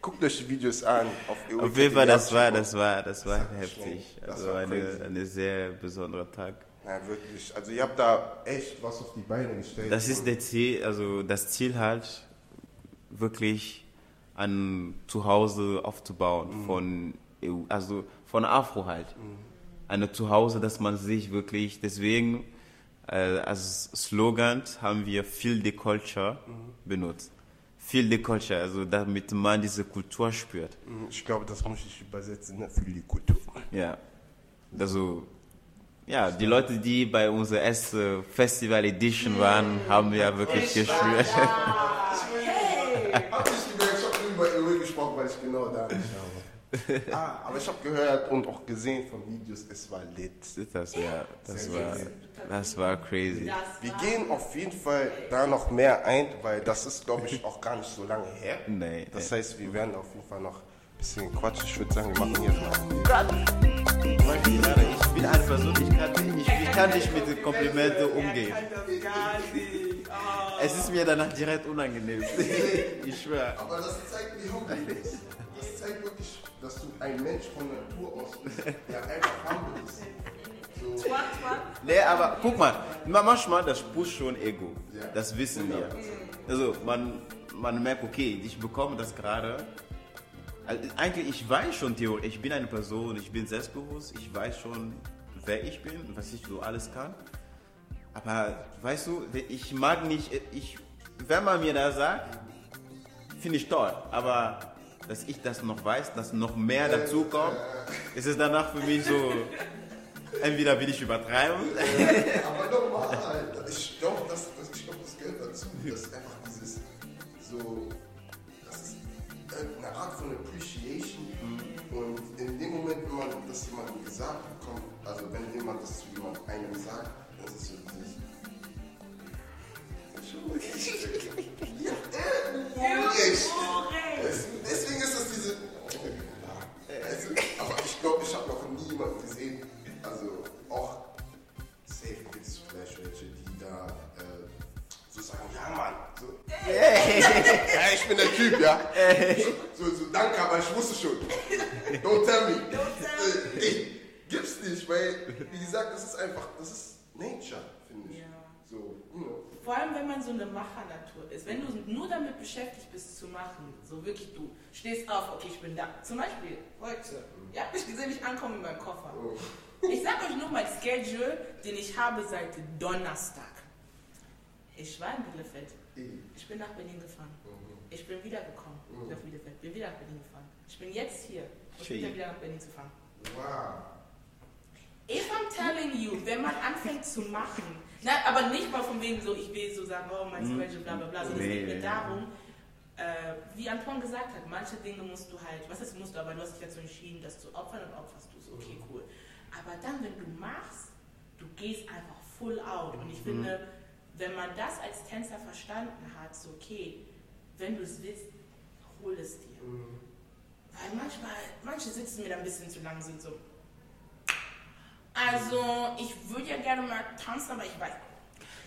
Speaker 2: Guckt euch die Videos an. Auf,
Speaker 1: Auf jeden Fall, das war, das war, das war
Speaker 2: Das
Speaker 1: heftig.
Speaker 2: schon- das
Speaker 1: Also
Speaker 2: war
Speaker 1: eine, eine sehr besonderer Tag.
Speaker 2: Ja, wirklich. Also ihr habt da echt was auf die Beine gestellt.
Speaker 1: Das ist der Ziel, also das Ziel halt, wirklich ein Zuhause aufzubauen von, EU, also von Afro halt. Eine Zuhause, dass man sich wirklich, deswegen äh, als Slogan haben wir Feel the Culture benutzt. Feel the Culture, also damit man diese Kultur spürt.
Speaker 2: Ich glaube, das muss ich übersetzen ne, für die Kultur.
Speaker 1: Ja. Also, ja, die Leute, die bei unserer ersten Festival Edition waren, haben ja wirklich gespürt.
Speaker 3: Hey!
Speaker 2: über Ewe gesprochen, weil ich genau da nicht habe. ah, aber ich habe gehört und auch gesehen von Videos, es war lit.
Speaker 1: Das, ja, das war, das war crazy.
Speaker 3: Das
Speaker 2: Wir
Speaker 3: war-
Speaker 2: gehen auf jeden Fall da noch mehr ein, weil das ist, glaube ich, auch gar nicht so lange her.
Speaker 1: Nee,
Speaker 2: Das
Speaker 1: nee.
Speaker 2: heißt, wir werden auf jeden Fall noch ein bisschen quatschen. Ich würde sagen, wir machen jetzt mal.
Speaker 1: Ich bin eine Person, ich kann, ich, ich kann nicht mit den Komplimenten umgehen. Es ist mir danach direkt unangenehm. Ich schwöre.
Speaker 2: Aber das zeigt, wie humble du bist. Das zeigt wirklich, dass du ein Mensch von Natur aus bist, der einfach humble ist. So.
Speaker 1: Nee, aber guck mal, ma- manchmal das pusht schon Ego. Das wissen wir. Also man, man merkt, okay, ich bekomme das gerade. Also eigentlich, ich weiß schon theoretisch, ich bin eine Person, ich bin selbstbewusst, ich weiß schon, wer ich bin und was ich so alles kann. Aber weißt du, ich mag nicht, ich, wenn man mir das sagt, finde ich toll. Aber dass ich das noch weiß, dass noch mehr dazu kommt, ist es danach für mich so, entweder will ich übertreiben.
Speaker 2: aber normal. Ich glaube, das, das, ich glaub, das gehört dazu. Das ist einfach dieses, so, das ist eine Art von Appreciation. Und in dem Moment, wenn man das jemandem gesagt bekommt, also wenn jemand das zu jemand einem sagt, Äh, echt. Es- Deswegen ist es diese. Also, aber ich glaube, ich habe noch nie jemanden gesehen, also auch safe vielleicht welche, die da äh, so sagen, ja Mann, so, ja, ich bin der Typ, ja. So, so, danke, aber ich wusste schon. Don't tell me. Äh, ey, gibt's nicht, weil, wie gesagt, das ist einfach, das ist Nature, finde ich.
Speaker 3: Ja.
Speaker 2: So, know.
Speaker 3: Vor allem, wenn man so eine Machernatur ist. Wenn du nur damit beschäftigt bist zu machen, so wirklich du stehst auf, okay, ich bin da. Zum Beispiel heute. Ihr habt mich gesehen, ich ankomme in meinem Koffer. Ich sag euch nur mein Schedule, den ich habe seit Donnerstag. Ich war in Bielefeld. Ich bin nach Berlin gefahren. Ich bin wiedergekommen nach Bielefeld. Bin wieder nach Berlin gefahren. Ich bin jetzt hier. Und
Speaker 1: Schön.
Speaker 3: bin wieder nach Berlin zu fahren.
Speaker 2: Wow.
Speaker 3: If I'm telling you, wenn man anfängt zu machen, na, aber nicht mal von wegen so, ich will so sagen, oh, mein Schedule, bla bla bla, sondern es
Speaker 1: Nee,
Speaker 3: geht mir darum, äh, wie Antoine gesagt hat, manche Dinge musst du halt, was ist musst du, aber du hast dich dazu entschieden, das zu opfern und opferst du es, okay, cool. Aber dann, wenn du machst, du gehst einfach full out. Und ich finde, wenn man das als Tänzer verstanden hat, so okay, wenn du es willst, hol es dir. Weil manchmal, manche sitzen mir da ein bisschen zu lang, sind so, also, ich würde ja gerne mal tanzen, aber ich weiß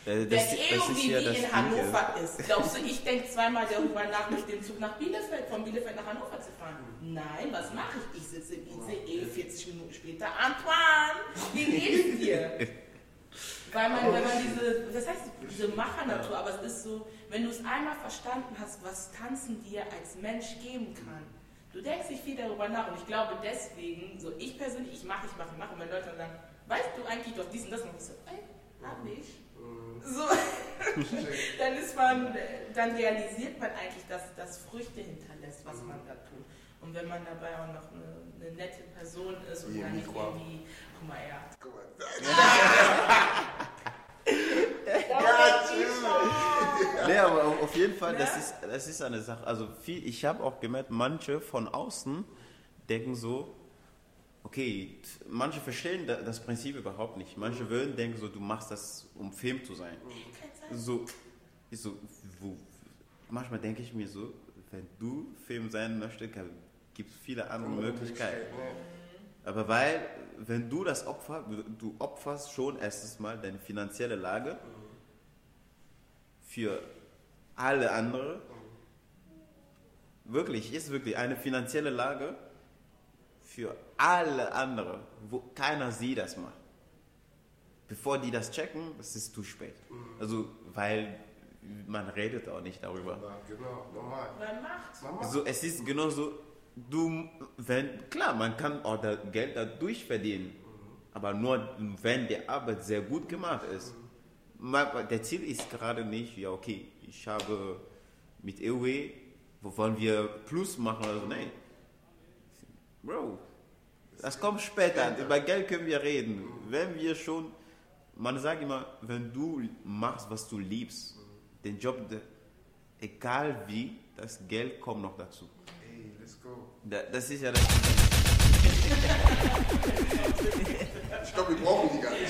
Speaker 1: Äh, Das, ist
Speaker 3: irgendwie
Speaker 1: ja
Speaker 3: in
Speaker 1: Ding,
Speaker 3: Hannover ist. Glaubst du, ich denke zweimal darüber nach, mit dem Zug nach Bielefeld, von Bielefeld nach Hannover zu fahren? Nein, was mache ich? Ich sitze im ICE 40 Minuten später. Antoine, wie geht's dir? Weil man, wenn man diese, das heißt diese Machernatur, aber es ist so, wenn du es einmal verstanden hast, was Tanzen dir als Mensch geben kann, du denkst nicht viel darüber nach und ich glaube deswegen, so ich persönlich, ich mache, ich mache, ich mache und wenn Leute dann sagen, weißt du eigentlich doch diesen, das noch so, ey, hab ich. So, dann ist man, dann realisiert man eigentlich, dass das Früchte hinterlässt, was man da tut. Und wenn man dabei auch noch eine, eine nette Person ist und dann nicht irgendwie, guck mal, ja.
Speaker 2: Guck mal.
Speaker 1: Nee, aber auf- auf jeden Fall, das ist, das ist eine Sache. Also viel, ich habe auch gemerkt, manche von außen denken so, okay, manche verstehen da- das Prinzip überhaupt nicht. Manche würden denken so, du machst das, um Film zu sein. So, ist so wo, manchmal denke ich mir so, wenn du Film sein möchtest, gibt es viele andere Möglichkeiten. Aber weil, wenn du das Opfer, du- du opferst schon erstens mal deine finanzielle Lage für alle anderen. Wirklich, ist wirklich eine finanzielle Lage für alle anderen, wo keiner sieht das mal. Bevor die das checken, das ist zu spät. Also, weil man redet auch nicht darüber.
Speaker 2: Genau, normal.
Speaker 3: Man macht.
Speaker 2: Mama.
Speaker 1: So, es ist genauso, du, wenn, klar, man kann auch das Geld dadurch verdienen, aber nur wenn die Arbeit sehr gut gemacht ist. Man- Der Ziel ist gerade nicht, ja, okay, ich habe mit EOE, wo wollen wir Plus machen oder so, nein. Bro, das kommt später. Über Geld können wir reden. Wenn wir schon, man sagt immer, wenn du machst, was du liebst, den Job, egal wie, das Geld kommt noch dazu.
Speaker 2: Hey, let's go.
Speaker 1: Da- Das ist ja das.
Speaker 2: Ich glaube, wir brauchen die gar nicht.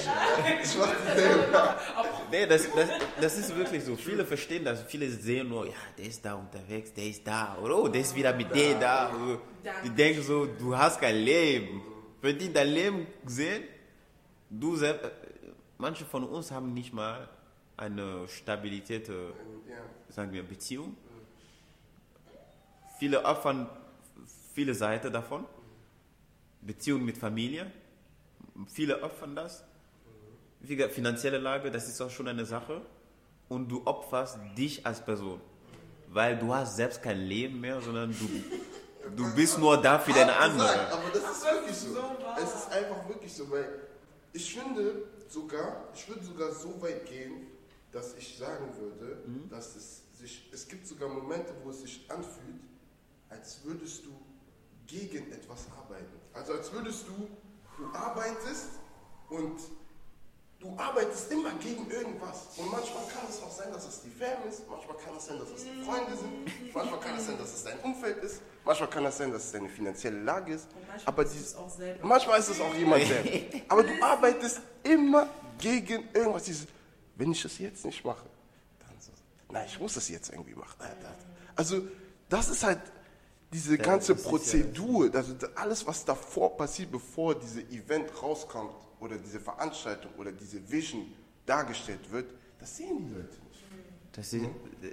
Speaker 2: Ich mach die selber.
Speaker 1: Nee, das, das, das ist wirklich so. Viele verstehen das. Viele sehen nur, ja, der ist da unterwegs, der ist da. Oder oh, der ist wieder mit der da. Die denken so, du hast kein Leben. Wenn die dein Leben sehen, du selbst, manche von uns haben nicht mal eine Stabilität, sagen wir, Beziehung. Viele opfern viele Seiten davon. Beziehung mit Familie. Viele opfern das. Wie gesagt, finanzielle Lage, das ist auch schon eine Sache. Und du opferst dich als Person. Weil du hast selbst kein Leben mehr, sondern du, du bist nur da für
Speaker 2: gesagt,
Speaker 1: anderen.
Speaker 2: Aber das ist wirklich so. Es ist einfach wirklich so, weil ich finde sogar, ich würde sogar so weit gehen, dass ich sagen würde,
Speaker 1: Mhm.
Speaker 2: dass es sich, es gibt sogar Momente, wo es sich anfühlt, als würdest du gegen etwas arbeiten. Also als würdest du, du arbeitest und du arbeitest immer gegen irgendwas. Und manchmal kann es auch sein, dass es die Fam ist, manchmal kann es sein, dass es die Freunde sind, manchmal kann es sein, dass es dein Umfeld ist, manchmal kann es sein, dass es deine finanzielle Lage ist.
Speaker 3: Und manchmal
Speaker 2: Aber
Speaker 3: ist es auch selber.
Speaker 2: manchmal ist es auch jemand selbst. Aber du arbeitest immer gegen irgendwas. Dieses, wenn ich das jetzt nicht mache, dann so, nein, ich muss das jetzt irgendwie machen. Äh. Also das ist halt diese
Speaker 1: Ja,
Speaker 2: ganze
Speaker 1: ist ja-
Speaker 2: Prozedur, also alles, was davor passiert, bevor diese Event rauskommt oder diese Veranstaltung oder diese Vision dargestellt wird, das sehen die Leute nicht.
Speaker 1: Das ist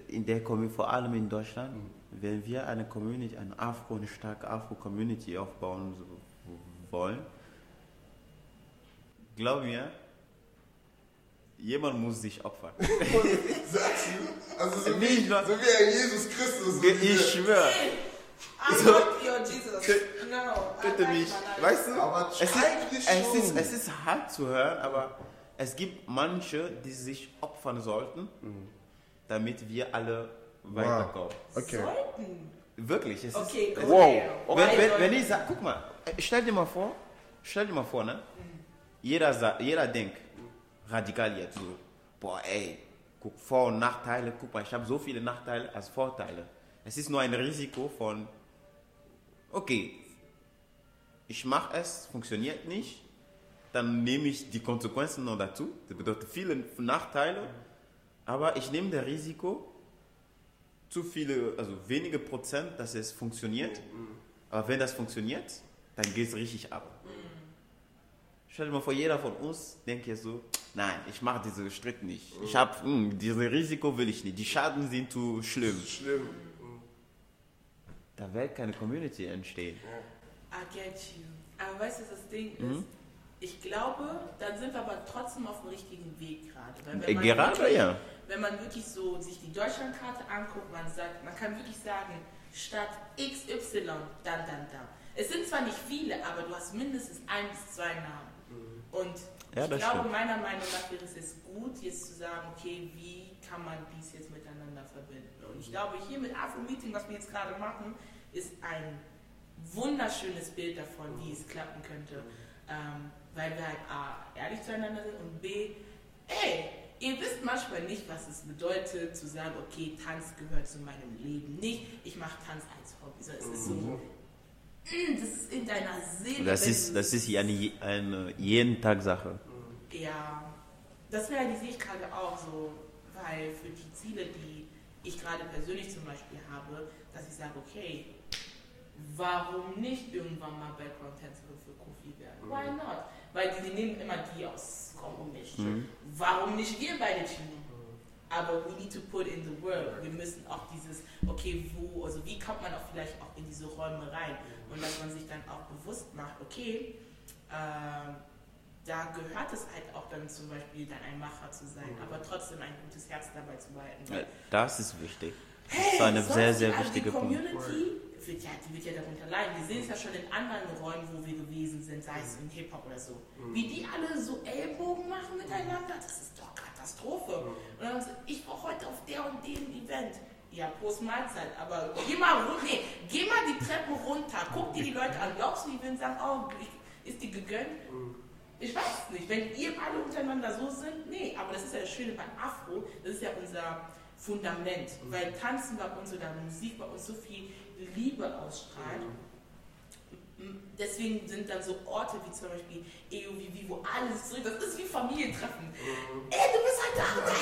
Speaker 1: in der Community, vor allem in Deutschland, wenn wir eine Community, eine Afro, eine starke Afro-Community aufbauen wollen, glaub mir, jemand muss sich opfern.
Speaker 2: Sagst du? Also so,
Speaker 1: Nicht
Speaker 2: wie, so wie ein Jesus Christus. So
Speaker 1: Ich schwöre,
Speaker 3: I'm
Speaker 1: So.
Speaker 3: not your Jesus. No.
Speaker 1: mich, weißt du,
Speaker 2: Aber
Speaker 1: es ist, es, ist, es ist hart zu hören, aber es gibt manche, die sich opfern sollten, damit wir alle weiterkommen.
Speaker 2: Okay.
Speaker 3: Sollten.
Speaker 1: Wirklich, es
Speaker 3: Okay,
Speaker 1: ist,
Speaker 2: Wow.
Speaker 3: there.
Speaker 1: Wenn, wenn, wenn ich sage, guck mal, äh, stell dir mal vor, stell dir mal vor, ne? Jeder, sagt, jeder denkt, radikal jetzt so, boah, ey, guck, Vor- und Nachteile, guck mal, ich habe so viele Nachteile als Vorteile. Es ist nur ein Risiko von, okay, ich mache es, funktioniert nicht, dann nehme ich die Konsequenzen noch dazu. Das bedeutet viele Nachteile, aber ich nehme das Risiko, zu viele, also wenige Prozent, dass es funktioniert. Aber wenn das funktioniert, dann geht es richtig ab. Stell dir mal vor, jeder von uns denkt jetzt so, nein, ich mache diese Schritt nicht. Ich habe, dieses Risiko will ich nicht. Die Schaden sind zu schlimm.
Speaker 2: Schlimm.
Speaker 1: Da wird keine Community entstehen.
Speaker 3: I get you. Aber weißt du, was das Ding
Speaker 1: Mhm.
Speaker 3: ist? Ich glaube, dann sind wir aber trotzdem auf dem richtigen Weg gerade. Weil wenn man
Speaker 1: gerade,
Speaker 3: wirklich,
Speaker 1: ja.
Speaker 3: Wenn man wirklich so sich die Deutschlandkarte anguckt, man sagt, man kann wirklich sagen, Stadt XY, dann, dann, dann. Es sind zwar nicht viele, aber du hast mindestens ein bis zwei Namen. Und
Speaker 1: Ja,
Speaker 3: ich glaube,
Speaker 1: stimmt.
Speaker 3: meiner Meinung nach wäre es jetzt gut, jetzt zu sagen, okay, wie kann man dies jetzt miteinander verbinden? Und ich glaube, hier mit Afro-Meeting, was wir jetzt gerade machen, ist ein wunderschönes Bild davon, wie es klappen könnte. Ähm, weil wir halt A, ehrlich zueinander sind und B, ey, ihr wisst manchmal nicht, was es bedeutet, zu sagen, okay, Tanz gehört zu meinem Leben. Nicht, ich mache Tanz als Hobby, sondern es ist so, mm, das ist in deiner Seele.
Speaker 1: Das ist, das ist ja eine, eine jeden Tag Sache.
Speaker 3: ja, das realisiere ich gerade auch so, weil für die Ziele, die ich gerade persönlich zum Beispiel habe, dass ich sage, okay, warum nicht irgendwann mal Background-Tänzerin für Kofi werden? Why not? Weil die, die nehmen immer die aus Raum nicht. Warum nicht wir beide Chino? Aber we need to put in the work. Wir müssen auch dieses, okay, wo, also wie kommt man auch vielleicht auch in diese Räume rein? Und dass man sich dann auch bewusst macht, okay, ähm, da gehört es halt auch dann zum Beispiel dann ein Macher zu sein, aber trotzdem ein gutes Herz dabei zu behalten.
Speaker 1: Das ist wichtig. Das
Speaker 3: hey,
Speaker 1: ist eine sehr,
Speaker 3: die-
Speaker 1: sehr
Speaker 3: also
Speaker 1: wichtige
Speaker 3: Die
Speaker 1: Punkt.
Speaker 3: Community wird ja, die wird ja darunter leiden. Wir sehen es ja schon in anderen Räumen, wo wir gewesen sind, sei es im Hip-Hop oder so. Wie die alle so Ellbogen machen miteinander, das ist doch Katastrophe. Und dann so, ich war heute auf der und dem Event. Ja, Prost Mahlzeit, aber geh mal, nee, geh mal die Treppen runter, guck dir die Leute an. Glaubst du, die würden sagen, oh, ist die gegönnt? Ich weiß es nicht. Wenn ihr alle untereinander so sind, nee, aber das ist ja das Schöne beim Afro, das ist ja unser Fundament. Weil Tanzen bei uns oder Musik bei uns so viel Liebe ausstrahlt. M- Deswegen sind dann so Orte wie zum Beispiel EOVV, wo alles zurück, das ist wie Familientreffen. Ey, du bist halt da. Ey,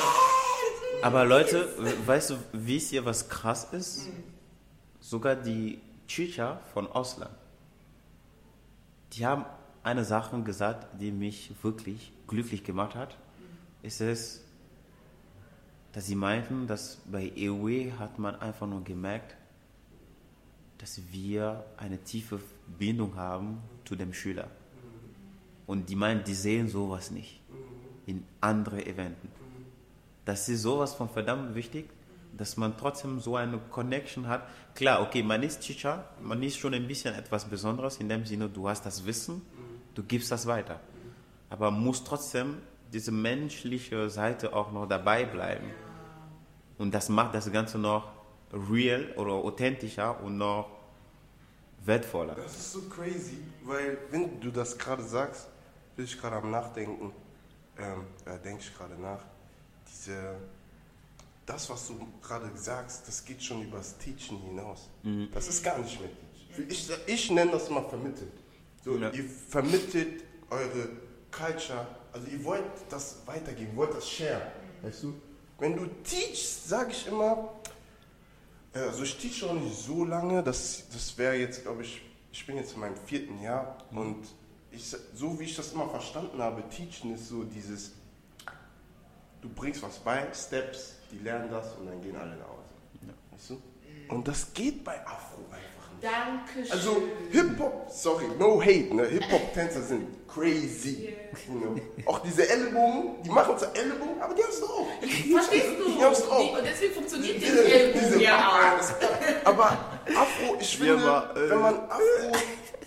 Speaker 1: Aber Leute, we- weißt du, wisst ihr, was krass ist? Sogar die Chicha von Ausland, die haben eine Sache gesagt, die mich wirklich glücklich gemacht hat. Ist es, dass sie meinten, dass bei EOE hat man einfach nur gemerkt, dass wir eine tiefe Bindung haben zu dem Schüler. Und die meinen, die sehen sowas nicht in andere Eventen. Das ist sowas von verdammt wichtig, dass man trotzdem so eine Connection hat. Klar, okay, man ist Teacher, man ist schon ein bisschen etwas Besonderes in dem Sinne, du hast das Wissen, du gibst das weiter. Aber muss trotzdem diese menschliche Seite auch noch dabei bleiben. Und das macht das Ganze noch real oder authentischer und noch wertvoller.
Speaker 2: Das ist so crazy, weil wenn du das gerade sagst, bin ich gerade am Nachdenken, ähm, äh, denke ich gerade nach, diese, das, was du gerade sagst, das geht schon übers Teachen hinaus. Das ist gar nicht mehr Teachen. Ich, ich nenne das mal vermittelt. So,
Speaker 1: Ja.
Speaker 2: Ihr vermittelt eure Culture, also ihr wollt das weitergeben, ihr wollt das share, weißt du? Wenn du teachst, sage ich immer, äh, Also ich teach schon nicht so lange, das, das wäre jetzt, glaube ich, ich bin jetzt in meinem vierten Jahr und ich, so wie ich das immer verstanden habe, Teachen ist so dieses, du bringst was bei, Steps, die lernen das und dann gehen alle nach Hause. Weißt du? Und das geht bei Afro einfach nicht.
Speaker 3: Dankeschön.
Speaker 2: Also Hip-Hop, sorry, no hate, ne? Hip-Hop-Tänzer sind crazy. You know? Auch diese Ellenbogen, die machen zwar Ellenbogen, aber die haben es drauf.
Speaker 3: Verstehst du?
Speaker 2: Die haben es drauf.
Speaker 3: Die- Und deswegen funktioniert
Speaker 2: Diese-
Speaker 3: diese Ellbogen
Speaker 2: diese-
Speaker 3: ja auch.
Speaker 2: Aber Afro, ich
Speaker 1: Ja,
Speaker 2: finde,
Speaker 1: aber, äh,
Speaker 2: wenn man Afro,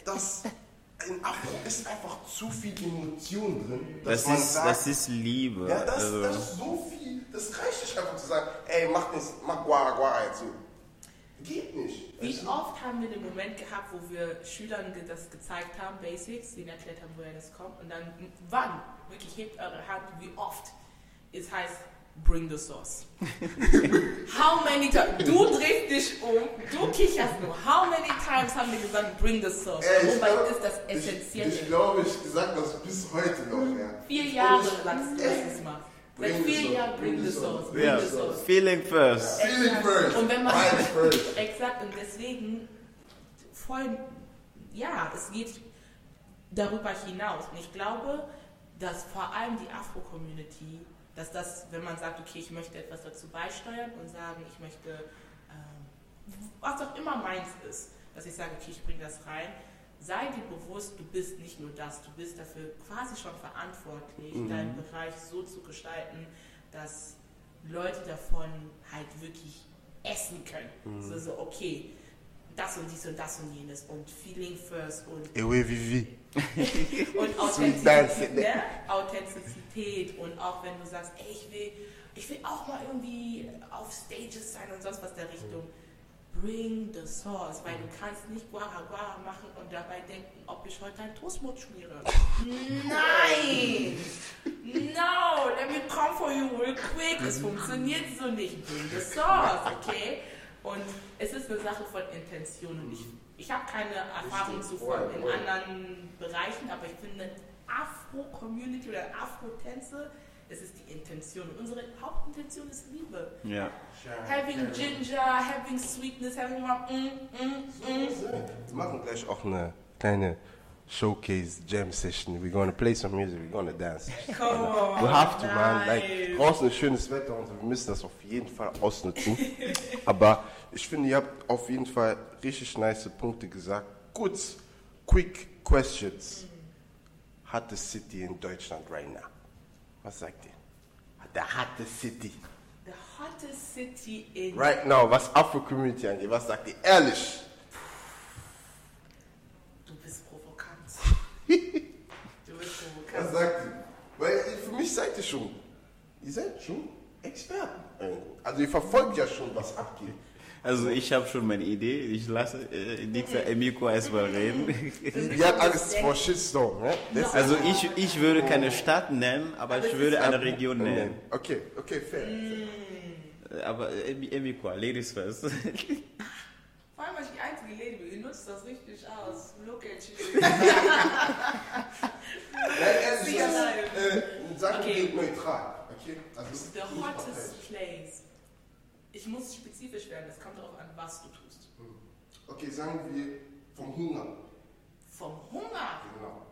Speaker 2: das, in Afro ist einfach zu viel Emotion drin, dass
Speaker 1: Das
Speaker 2: man
Speaker 1: ist,
Speaker 2: sagt,
Speaker 1: das ist Liebe.
Speaker 2: ja, das,
Speaker 1: also,
Speaker 2: das ist so viel, das reicht nicht einfach zu sagen, ey, mach das, mach Guara Guara jetzt so. Geht nicht.
Speaker 3: Wie oft haben wir den Moment gehabt, wo wir Schülern das gezeigt haben, Basics, denen erklärt haben, woher das kommt, und dann, wann, wirklich hebt eure Hand, wie oft es heißt, bring the sauce. How many times, du drehst dich um, du kicherst nur, how many times haben wir gesagt, bring the sauce?
Speaker 2: Ey, ich
Speaker 3: Wobei
Speaker 2: glaub-
Speaker 3: ist das
Speaker 2: Ich,
Speaker 3: Essentielle.
Speaker 2: ich glaube, ich sag das bis heute noch, ja.
Speaker 3: Vier Jahre
Speaker 2: ich-
Speaker 3: sagst du letztes Mal. Seit
Speaker 2: Bring the
Speaker 3: vier
Speaker 2: sauce,
Speaker 3: Jahren bring the sauce, bring
Speaker 1: ja,
Speaker 3: the sauce.
Speaker 1: feeling first.
Speaker 2: Feeling first.
Speaker 3: Und wenn man
Speaker 2: first.
Speaker 3: exakt und deswegen voll ja, es geht darüber hinaus. Und ich glaube, dass vor allem die Afro-Community, dass das, wenn man sagt, okay, ich möchte etwas dazu beisteuern und sagen, ich möchte, ähm, was auch immer meins ist, dass ich sage, okay, ich bringe das rein, sei dir bewusst, du bist nicht nur das, du bist dafür quasi schon verantwortlich, deinen Bereich so zu gestalten, dass Leute davon halt wirklich essen können. So, so, okay, das und dies und das und jenes und Feeling first und,
Speaker 2: Ewe Vivi.
Speaker 3: und. Authentizität, ne? Authentizität und auch wenn du sagst, ey, ich will, ich will auch mal irgendwie auf Stages sein und sonst was der Richtung. Bring the sauce, weil du kannst nicht Guara Guara machen und dabei denken, ob ich heute ein Toastbrot schmiere. Nein! No, let me come for you real quick. Es funktioniert so nicht. Bring the sauce, okay? Und es ist eine Sache von Intention. Und ich, ich habe keine Erfahrung zuvor in anderen Bereichen, aber ich finde, Afro-Community oder Afro-Tänze, es ist die Intention. Und unsere Hauptintention ist Liebe.
Speaker 1: Ja.
Speaker 3: Having ginger, having sweetness, having mm, mm, mm.
Speaker 2: Wir machen gleich auch eine kleine Showcase Jam Session. We're gonna play some music, we're gonna dance.
Speaker 3: Come on.
Speaker 2: We have to, man. Like, ist schönes Wetter und wir müssen das auf jeden Fall ausnutzen. Aber ich finde, ihr habt auf jeden Fall richtig nice Punkte gesagt. Gut, quick questions. the city in Deutschland right now? Was sagt ihr? The hottest city.
Speaker 3: The hottest city in
Speaker 2: Right now, was Afro-Community angeht, was sagt ihr? Ehrlich. Was sagt ihr? Weil für mich seid ihr schon, ihr seid schon Experten. Also ihr verfolgt ja schon, was abgeht.
Speaker 1: Also ich habe schon meine Idee. Ich lasse äh, Dixer Emiko erstmal reden.
Speaker 2: Die hat Angst vor Shitstorm, ne? Das
Speaker 1: Also ich, ich würde keine Stadt nennen, aber
Speaker 3: Aber
Speaker 1: ich würde eine Region nennen.
Speaker 2: Okay, okay, fair.
Speaker 1: Äh, Aber Emi- Emiko, Ladies first.
Speaker 3: Vor allem, weil ich die einzige Lady bin. Ihr nutzt das richtig aus. Look at you.
Speaker 2: Nein, das ist, äh, sagen
Speaker 3: Okay.
Speaker 2: wir neutral. Okay? Also, es ist
Speaker 3: The
Speaker 2: nicht
Speaker 3: hottest place. Ich muss spezifisch werden. Es kommt darauf an, was du tust.
Speaker 2: Okay, sagen wir vom Hunger.
Speaker 3: Vom Hunger.
Speaker 2: Genau.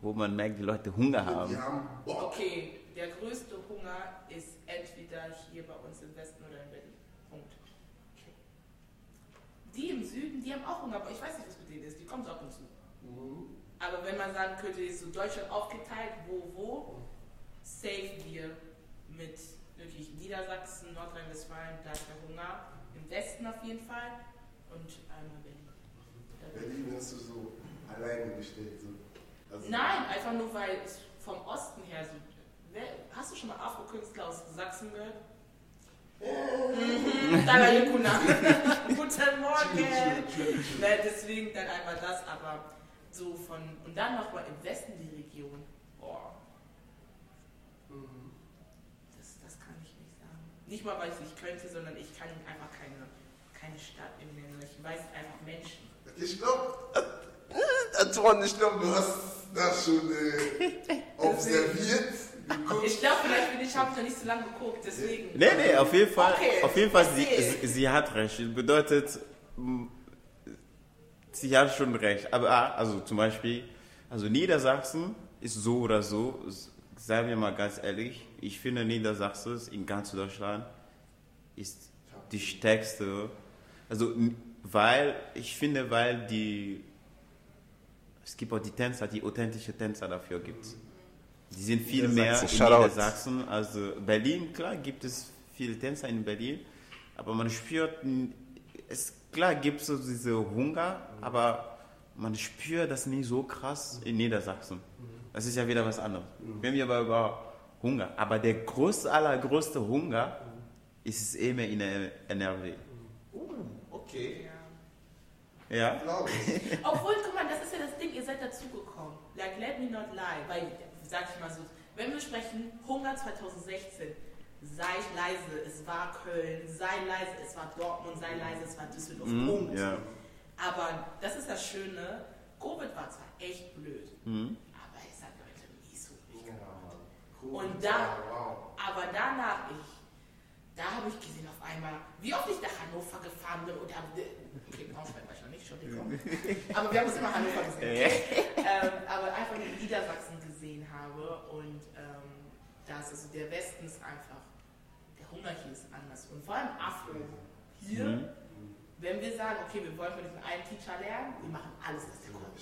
Speaker 1: Wo man merkt, die Leute Hunger haben.
Speaker 2: Wir haben Bock.
Speaker 3: Okay, der größte Hunger ist entweder hier bei uns im Westen oder in Berlin. Punkt. Okay. Die im Süden, die haben auch Hunger, aber ich weiß nicht, was mit denen ist. Die kommen so ab und zu.
Speaker 2: Mhm.
Speaker 3: Aber wenn man sagen könnte, ist so Deutschland aufgeteilt, wo, wo, safe wir mit wirklich Niedersachsen, Nordrhein-Westfalen, da ist der Hunger. Im Westen auf jeden Fall und einmal Berlin.
Speaker 2: Berlin hast du so alleine gestellt. So. Also,
Speaker 3: Nein, einfach nur weil es vom Osten her so. Hast du schon mal Afro-Künstler aus Sachsen gehört? Mhm, Dalai Kuna. Guten Morgen. Ne, deswegen dann einmal das, aber so von. Und dann nochmal im Westen die Region. Boah,
Speaker 2: Mhm.
Speaker 3: das, das kann ich nicht sagen. Nicht mal, weil ich es nicht könnte, sondern ich kann einfach keine, keine Stadt im nennen. Ich weiß einfach Menschen.
Speaker 2: Ich glaube, Antoine, ich glaube, du hast das schon äh, observiert. geguckt.
Speaker 3: Ich glaube, vielleicht bin ich, habe ich noch nicht so lange geguckt, deswegen.
Speaker 1: Nee, nee, auf jeden Fall.
Speaker 3: Okay,
Speaker 1: auf jeden Fall, sie, sie, sie hat recht. Das bedeutet, sie hat schon recht. Aber ah, also zum Beispiel, also Niedersachsen ist so oder so, s- sagen wir mal ganz ehrlich, ich finde Niedersachsen in ganz Deutschland ist die stärkste. Also weil, ich finde, weil die, es gibt auch die Tänzer, die authentische Tänzer dafür gibt. Die sind viel mehr in
Speaker 2: Niedersachsen.
Speaker 1: Also Berlin, klar gibt es viele Tänzer in Berlin, aber man spürt, es, klar gibt es so diese Hunger, aber man spürt das nicht so krass in Niedersachsen. Das ist ja wieder was anderes. Wenn wir aber über Hunger, aber der größte, allergrößte Hunger ist es immer in der NRW.
Speaker 2: Okay,
Speaker 3: Ja.
Speaker 1: Ja?
Speaker 2: glaube ich.
Speaker 3: Obwohl, guck mal, das ist ja das Ding, ihr seid dazugekommen. Like, let me not lie. Weil, sag ich mal so, wenn wir sprechen, Hunger 2016, sei leise, es war Köln, sei leise, es war Dortmund, sei leise, es war Düsseldorf.
Speaker 1: Mhm,
Speaker 3: Punkt.
Speaker 1: ja.
Speaker 3: Aber das ist das Schöne, Covid war zwar echt blöd,
Speaker 1: Mhm.
Speaker 3: aber es hat Leute mies so
Speaker 2: Mann. Cool.
Speaker 3: Und da-. Aber danach, ich, da habe ich gesehen auf einmal, wie oft ich nach Hannover gefahren bin und habe, okay, Braunschweig war ich noch nicht, Entschuldigung, aber wir haben uns immer Hannover gesehen. ähm, aber einfach nur Niedersachsen gesehen habe und das ist, der Westen ist einfach, der Hunger hier ist anders und vor allem Afro hier,
Speaker 1: Mhm.
Speaker 3: wenn wir sagen, okay, wir wollen von diesem einen Teacher lernen, wir machen alles, was der kommt.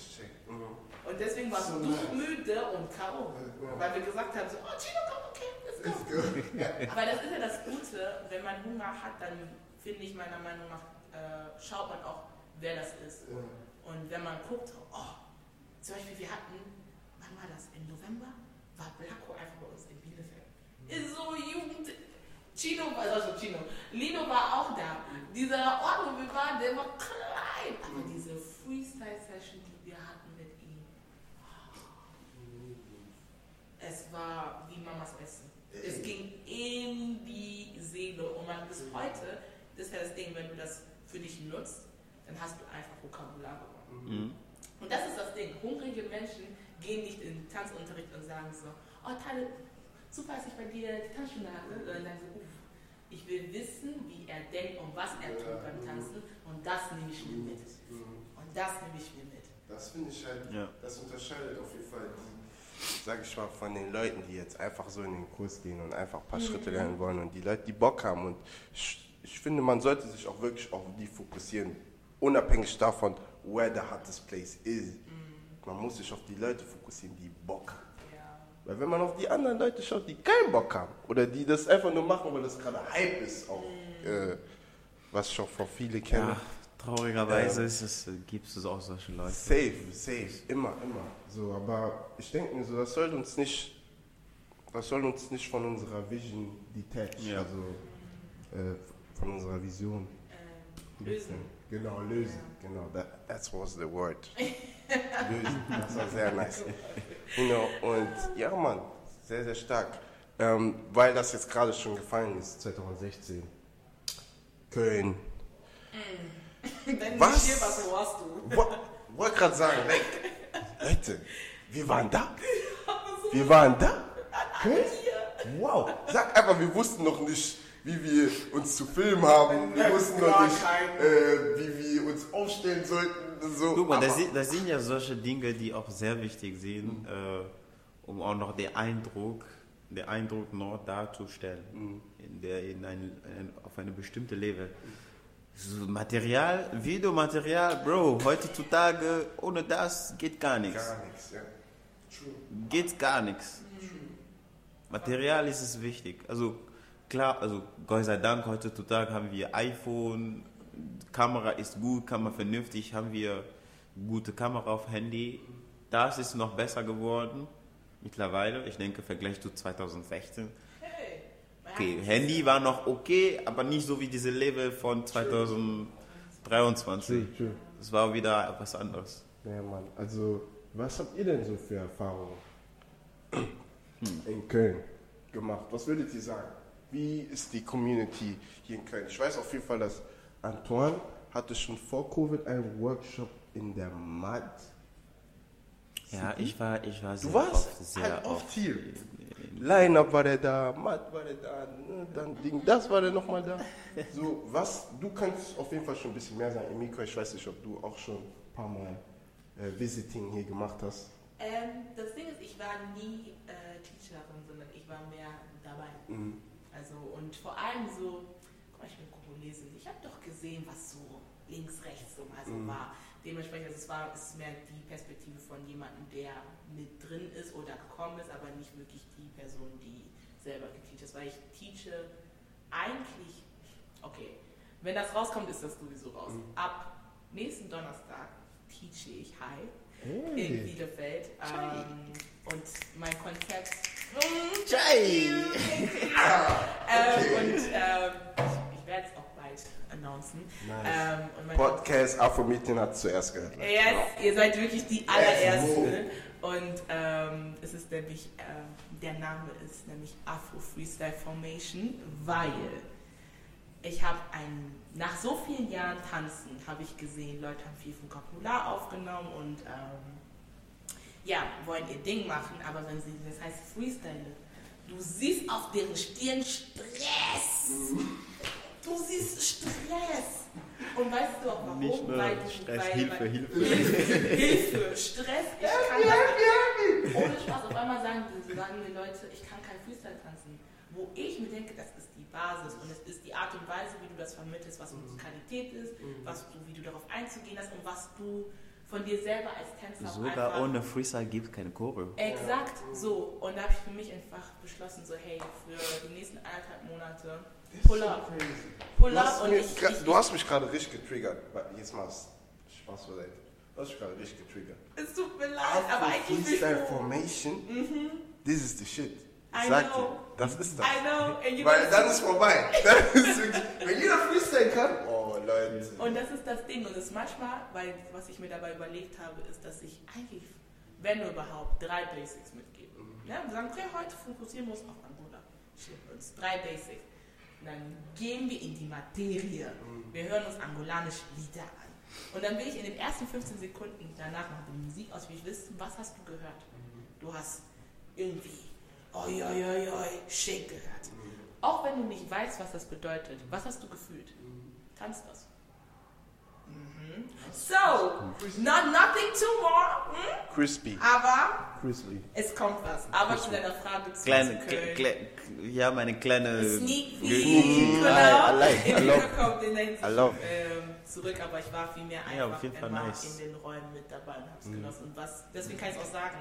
Speaker 2: Mhm.
Speaker 3: Und deswegen war
Speaker 2: So nice.
Speaker 3: müde und K.O., weil wir gesagt haben, so, oh, Chino, komm, okay, let's go.
Speaker 2: Let's go.
Speaker 3: Aber das ist ja das Gute, wenn man Hunger hat, dann finde ich meiner Meinung nach, äh, schaut man auch, wer das ist. Und wenn man guckt, oh, zum Beispiel, wir hatten, wann war das? Im November war Blacko einfach bei uns so Jugend. Chino, also Chino, Lino war auch da. Dieser Ort, wo wir waren, der war klein. Aber diese Freestyle-Session, die wir hatten mit ihm, es war wie Mamas Essen. Es ging in die Seele und man bis heute, das ist ja das Ding, wenn du das für dich nutzt, dann hast du einfach Vokabular gewonnen.
Speaker 1: Mhm.
Speaker 3: Und das ist das Ding. Hungrige Menschen gehen nicht in den Tanzunterricht und sagen so, oh Tale, super, dass ich bei dir die Tanzstunde hatte. Sondern sagen so, uff, ich will wissen, wie er denkt und was er tut beim Tanzen. Und das nehme ich mir mit. Und das nehme ich mir mit.
Speaker 2: Das finde ich halt,
Speaker 1: Ja.
Speaker 2: das unterscheidet auf jeden Fall die, sag ich mal, von den Leuten, die jetzt einfach so in den Kurs gehen und einfach ein paar Schritte lernen wollen und die Leute, die Bock haben. Und ich, ich finde, man sollte sich auch wirklich auf die fokussieren, unabhängig davon, where the hottest place is. Man muss sich auf die Leute fokussieren, die Bock haben. Weil wenn man auf die anderen Leute schaut, die keinen Bock haben oder die das einfach nur machen, weil das gerade Hype ist, auch, äh, was ich auch von vielen kenne.
Speaker 1: Ja, traurigerweise ist es, gibt es auch solche Leute.
Speaker 2: Safe, safe, immer, immer. So, aber ich denke mir so, das soll uns nicht, das soll uns nicht von unserer Vision detach,
Speaker 1: Ja.
Speaker 2: also äh, von unserer Vision.
Speaker 3: Ähm, lösen.
Speaker 2: Genau, lösen. Genau, that, that was the word. lösen, das war sehr nice. Know, und ja, Mann, sehr, sehr stark. Ähm, weil das jetzt gerade schon gefallen ist, 2016. Köln.
Speaker 3: Wenn
Speaker 2: Was?
Speaker 3: nicht hier was, warst du?
Speaker 2: Wo- Wollte gerade sagen, Leute, wir waren da. Wir waren da. Köln? Wow. Sag einfach, wir wussten noch nicht, wie wir uns zu filmen haben. Wir wussten noch
Speaker 3: Gar
Speaker 2: nicht, äh, wie wir uns aufstellen sollten. So.
Speaker 1: Guck mal, das
Speaker 2: Aber-
Speaker 1: sind, das sind ja solche Dinge, die auch sehr wichtig sind, äh, um auch noch den Eindruck, den Eindruck noch darzustellen, in der, in ein, ein, auf eine bestimmte Level. So Material, Videomaterial, Bro, heutzutage ohne das geht gar nichts.
Speaker 2: Gar nichts, ja. True.
Speaker 1: Geht gar nichts. Material ist es wichtig. Also klar, also Gott sei Dank, heutzutage haben wir iPhone, Kamera ist gut, Kamera vernünftig, haben wir gute Kamera auf Handy. Das ist noch besser geworden mittlerweile. Ich denke, im Vergleich zu 2016.
Speaker 3: Hey. man
Speaker 1: Okay, Handy war noch okay, aber nicht so wie diese Level von 2023.
Speaker 2: True, true.
Speaker 1: Das war wieder etwas anderes.
Speaker 2: Ja, Mann. Also, was habt ihr denn so für Erfahrungen in Köln gemacht? Was würdet ihr sagen? Wie ist die Community hier in Köln? Ich weiß auf jeden Fall, dass Antoine hatte schon vor Covid einen Workshop in der MAD.
Speaker 1: Ja, ich war, ich war sehr
Speaker 2: Du warst
Speaker 1: oft, sehr
Speaker 2: halt oft
Speaker 1: oft
Speaker 2: hier. Line-Up war der da, Matt war der da, ne, dann Ding, das war der nochmal da. So, was, du kannst auf jeden Fall schon ein bisschen mehr sagen. Emiko, ich weiß nicht, ob du auch schon ein paar Mal äh, Visiting hier gemacht hast.
Speaker 3: Ähm, das Ding ist, ich war nie äh, Teacherin, sondern ich war mehr dabei.
Speaker 2: Mhm.
Speaker 3: Also und vor allem so, guck mal, ich bin Kongolese, ich habe doch gesehen, was so links, rechts so mal so
Speaker 2: Mhm.
Speaker 3: war. Dementsprechend, also es war es ist mehr die Perspektive von jemandem, der mit drin ist oder gekommen ist, aber nicht wirklich die Person, die selber geteacht ist. Weil ich teache eigentlich, okay, wenn das rauskommt, ist das sowieso raus.
Speaker 2: Mhm.
Speaker 3: Ab nächsten Donnerstag teache ich Hi in
Speaker 2: Hey.
Speaker 3: Bielefeld. Ähm, und mein Konzept.
Speaker 1: Chai!
Speaker 3: ähm, und ähm, ich, ich werde es auch bald announcen.
Speaker 2: Nice.
Speaker 3: Ähm, und mein
Speaker 2: Podcast Afro-Meeting hat zuerst gehört.
Speaker 3: Yes, ihr seid wirklich die allerersten. Und ähm, es ist nämlich, ähm, der Name ist nämlich Afro Freestyle Formation, weil ich habe ein, nach so vielen Jahren Tanzen habe ich gesehen, Leute haben viel Vokabular aufgenommen und ähm, ja, wollen ihr Ding machen, aber wenn sie, das heißt Freestyle, du siehst auf deren Stirn Stress. Du siehst Stress. Und weißt du auch warum?
Speaker 1: Nicht nur
Speaker 3: Weil
Speaker 1: Stress,
Speaker 3: weil,
Speaker 1: Hilfe,
Speaker 3: weil,
Speaker 1: Hilfe.
Speaker 3: Hilfe, Hilfe, Stress. Ich kann das, ohne Spaß. Auf einmal sagen, die- sagen die Leute, ich kann kein Freestyle tanzen. Wo ich mir denke, das ist Basis und es ist die Art und Weise, wie du das vermittelst, was Musikalität ist, was du, wie du darauf einzugehen hast und was du von dir selber als Tänzer
Speaker 1: Sogar ohne Freestyle gibt es keine Choreo.
Speaker 3: Exakt, so. Und da habe ich für mich einfach beschlossen, so, hey, für die nächsten anderthalb Monate Pull-up. Pull
Speaker 2: Du
Speaker 3: up
Speaker 2: hast,
Speaker 3: und
Speaker 2: mir
Speaker 3: ich, ich,
Speaker 2: du hast mich gerade richtig getriggert. Jetzt mal Spaß beiseite. Du hast mich gerade richtig getriggert.
Speaker 3: es tut mir leid, aber eigentlich
Speaker 2: Freestyle Formation, this is the shit.
Speaker 3: I
Speaker 2: Sag
Speaker 3: know.
Speaker 2: dir, das ist das. Weil dann ist vorbei. Ist wirklich, wenn jeder Freestyle kann, oh Leute.
Speaker 3: Und das ist das Ding. Und es ist manchmal, weil was ich mir dabei überlegt habe, ist, dass ich eigentlich, wenn überhaupt, drei Basics mitgebe. Ja, wir sagen, okay, heute fokussieren wir uns auf Angola. Uns drei Basics. Und dann gehen wir in die Materie. Wir hören uns angolanische Lieder an. Und dann will ich in den ersten 15 Sekunden danach nach der Musik aus, wie ich wissen, was hast du gehört? Du hast irgendwie oi, oi, oi, oi, Shake gehört. Auch wenn du nicht weißt, was das bedeutet, was hast du gefühlt? Kannst das. Mhm. So, not nothing too more, hm?
Speaker 2: Crispy.
Speaker 3: aber
Speaker 2: Crispy.
Speaker 3: es kommt was. Aber zu deiner Frage zu
Speaker 1: Kleine,
Speaker 3: zu
Speaker 1: kle,
Speaker 3: Köln.
Speaker 1: kle, ja, meine kleine.
Speaker 3: Sneak
Speaker 1: Ge-
Speaker 3: Peek, genau.
Speaker 2: I like- I love-
Speaker 3: kommt in den
Speaker 2: I love-
Speaker 3: ähm, zurück, aber ich war viel mehr
Speaker 1: Ja,
Speaker 3: einfach
Speaker 1: auf jeden Fall nice.
Speaker 3: in den Räumen mit dabei und hab's genossen. Und was, deswegen kann ich auch sagen,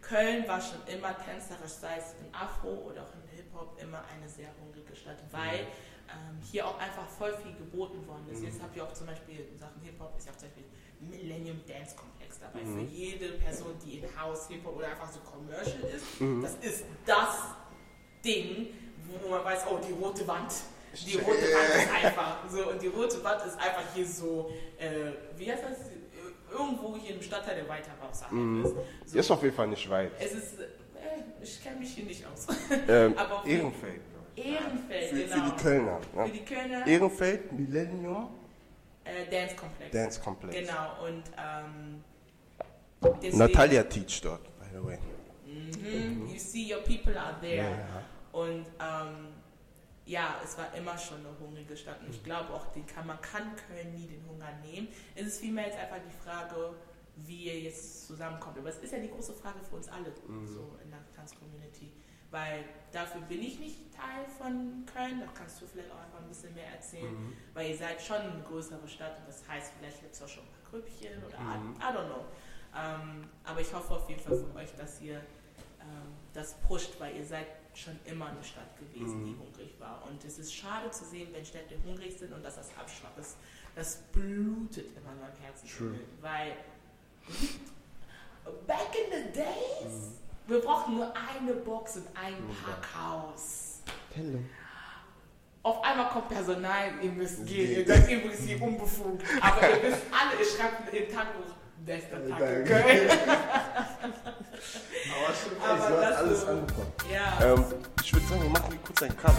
Speaker 3: Köln war schon immer tänzerisch, sei es in Afro oder auch in Hip-Hop, immer eine sehr hungrige Stadt, weil ähm, hier auch einfach voll viel geboten worden ist. Jetzt habt ihr auch zum Beispiel in Sachen Hip-Hop ist ja auch zum Beispiel Millennium Dance Komplex dabei. Für jede Person, die in House, Hip-Hop oder einfach so Commercial ist, das ist das Ding, wo man weiß, oh, die rote Wand. Die rote Wand ist einfach so, und die rote Wand ist einfach hier so, äh, wie heißt das? Irgendwo hier im Stadtteil, der weiter raus ist. So,
Speaker 2: Ist auf jeden Fall nicht weit.
Speaker 3: es ist, äh, ich kenne mich hier nicht aus.
Speaker 2: Ähm,
Speaker 3: Aber
Speaker 2: Ehrenfeld.
Speaker 3: Ehrenfeld,
Speaker 2: Für,
Speaker 3: genau.
Speaker 2: für die Kölner.
Speaker 3: Für
Speaker 2: Ne?
Speaker 3: die Kölner
Speaker 2: Ehrenfeld, Millennium
Speaker 3: äh, Dance Komplex.
Speaker 2: Dance Complex.
Speaker 3: Genau, und ähm, deswegen,
Speaker 2: Natalia teach dort, by the way.
Speaker 3: Mhm, you see your people are there.
Speaker 2: Ja.
Speaker 3: Und ähm, ja, es war immer schon eine hungrige Stadt. Und ich glaube auch, den kann, man kann Köln nie den Hunger nehmen. Es ist vielmehr jetzt einfach die Frage, wie ihr jetzt zusammenkommt. Aber es ist ja die große Frage für uns alle, so in der Tanzcommunity. Weil dafür bin ich nicht Teil von Köln. Da kannst du vielleicht auch einfach ein bisschen mehr erzählen. Weil ihr seid schon eine größere Stadt und das heißt, vielleicht gibt es auch schon ein paar Grüppchen oder I, I don't know. Ähm, aber ich hoffe auf jeden Fall von euch, dass ihr ähm, das pusht, weil ihr seid schon immer eine Stadt gewesen, die hungrig war. Und es ist schade zu sehen, wenn Städte hungrig sind und dass das abschwappt. Das, das blutet immer in meinem Herzen. Weil back in the days, wir brauchten nur eine Box und ein Parkhaus. Auf einmal kommt Personal, ihr müsst gehen, ihr seid übrigens hier unbefugt. Aber ihr wisst alle, ihr schreibt in den Tagebuch, bester Tag in Köln.
Speaker 2: Aber stimmt,
Speaker 3: Aber das
Speaker 2: alles
Speaker 3: so-
Speaker 2: angekommen.
Speaker 3: Ja.
Speaker 2: Ähm, ich würde sagen, wir machen kurz einen Cut.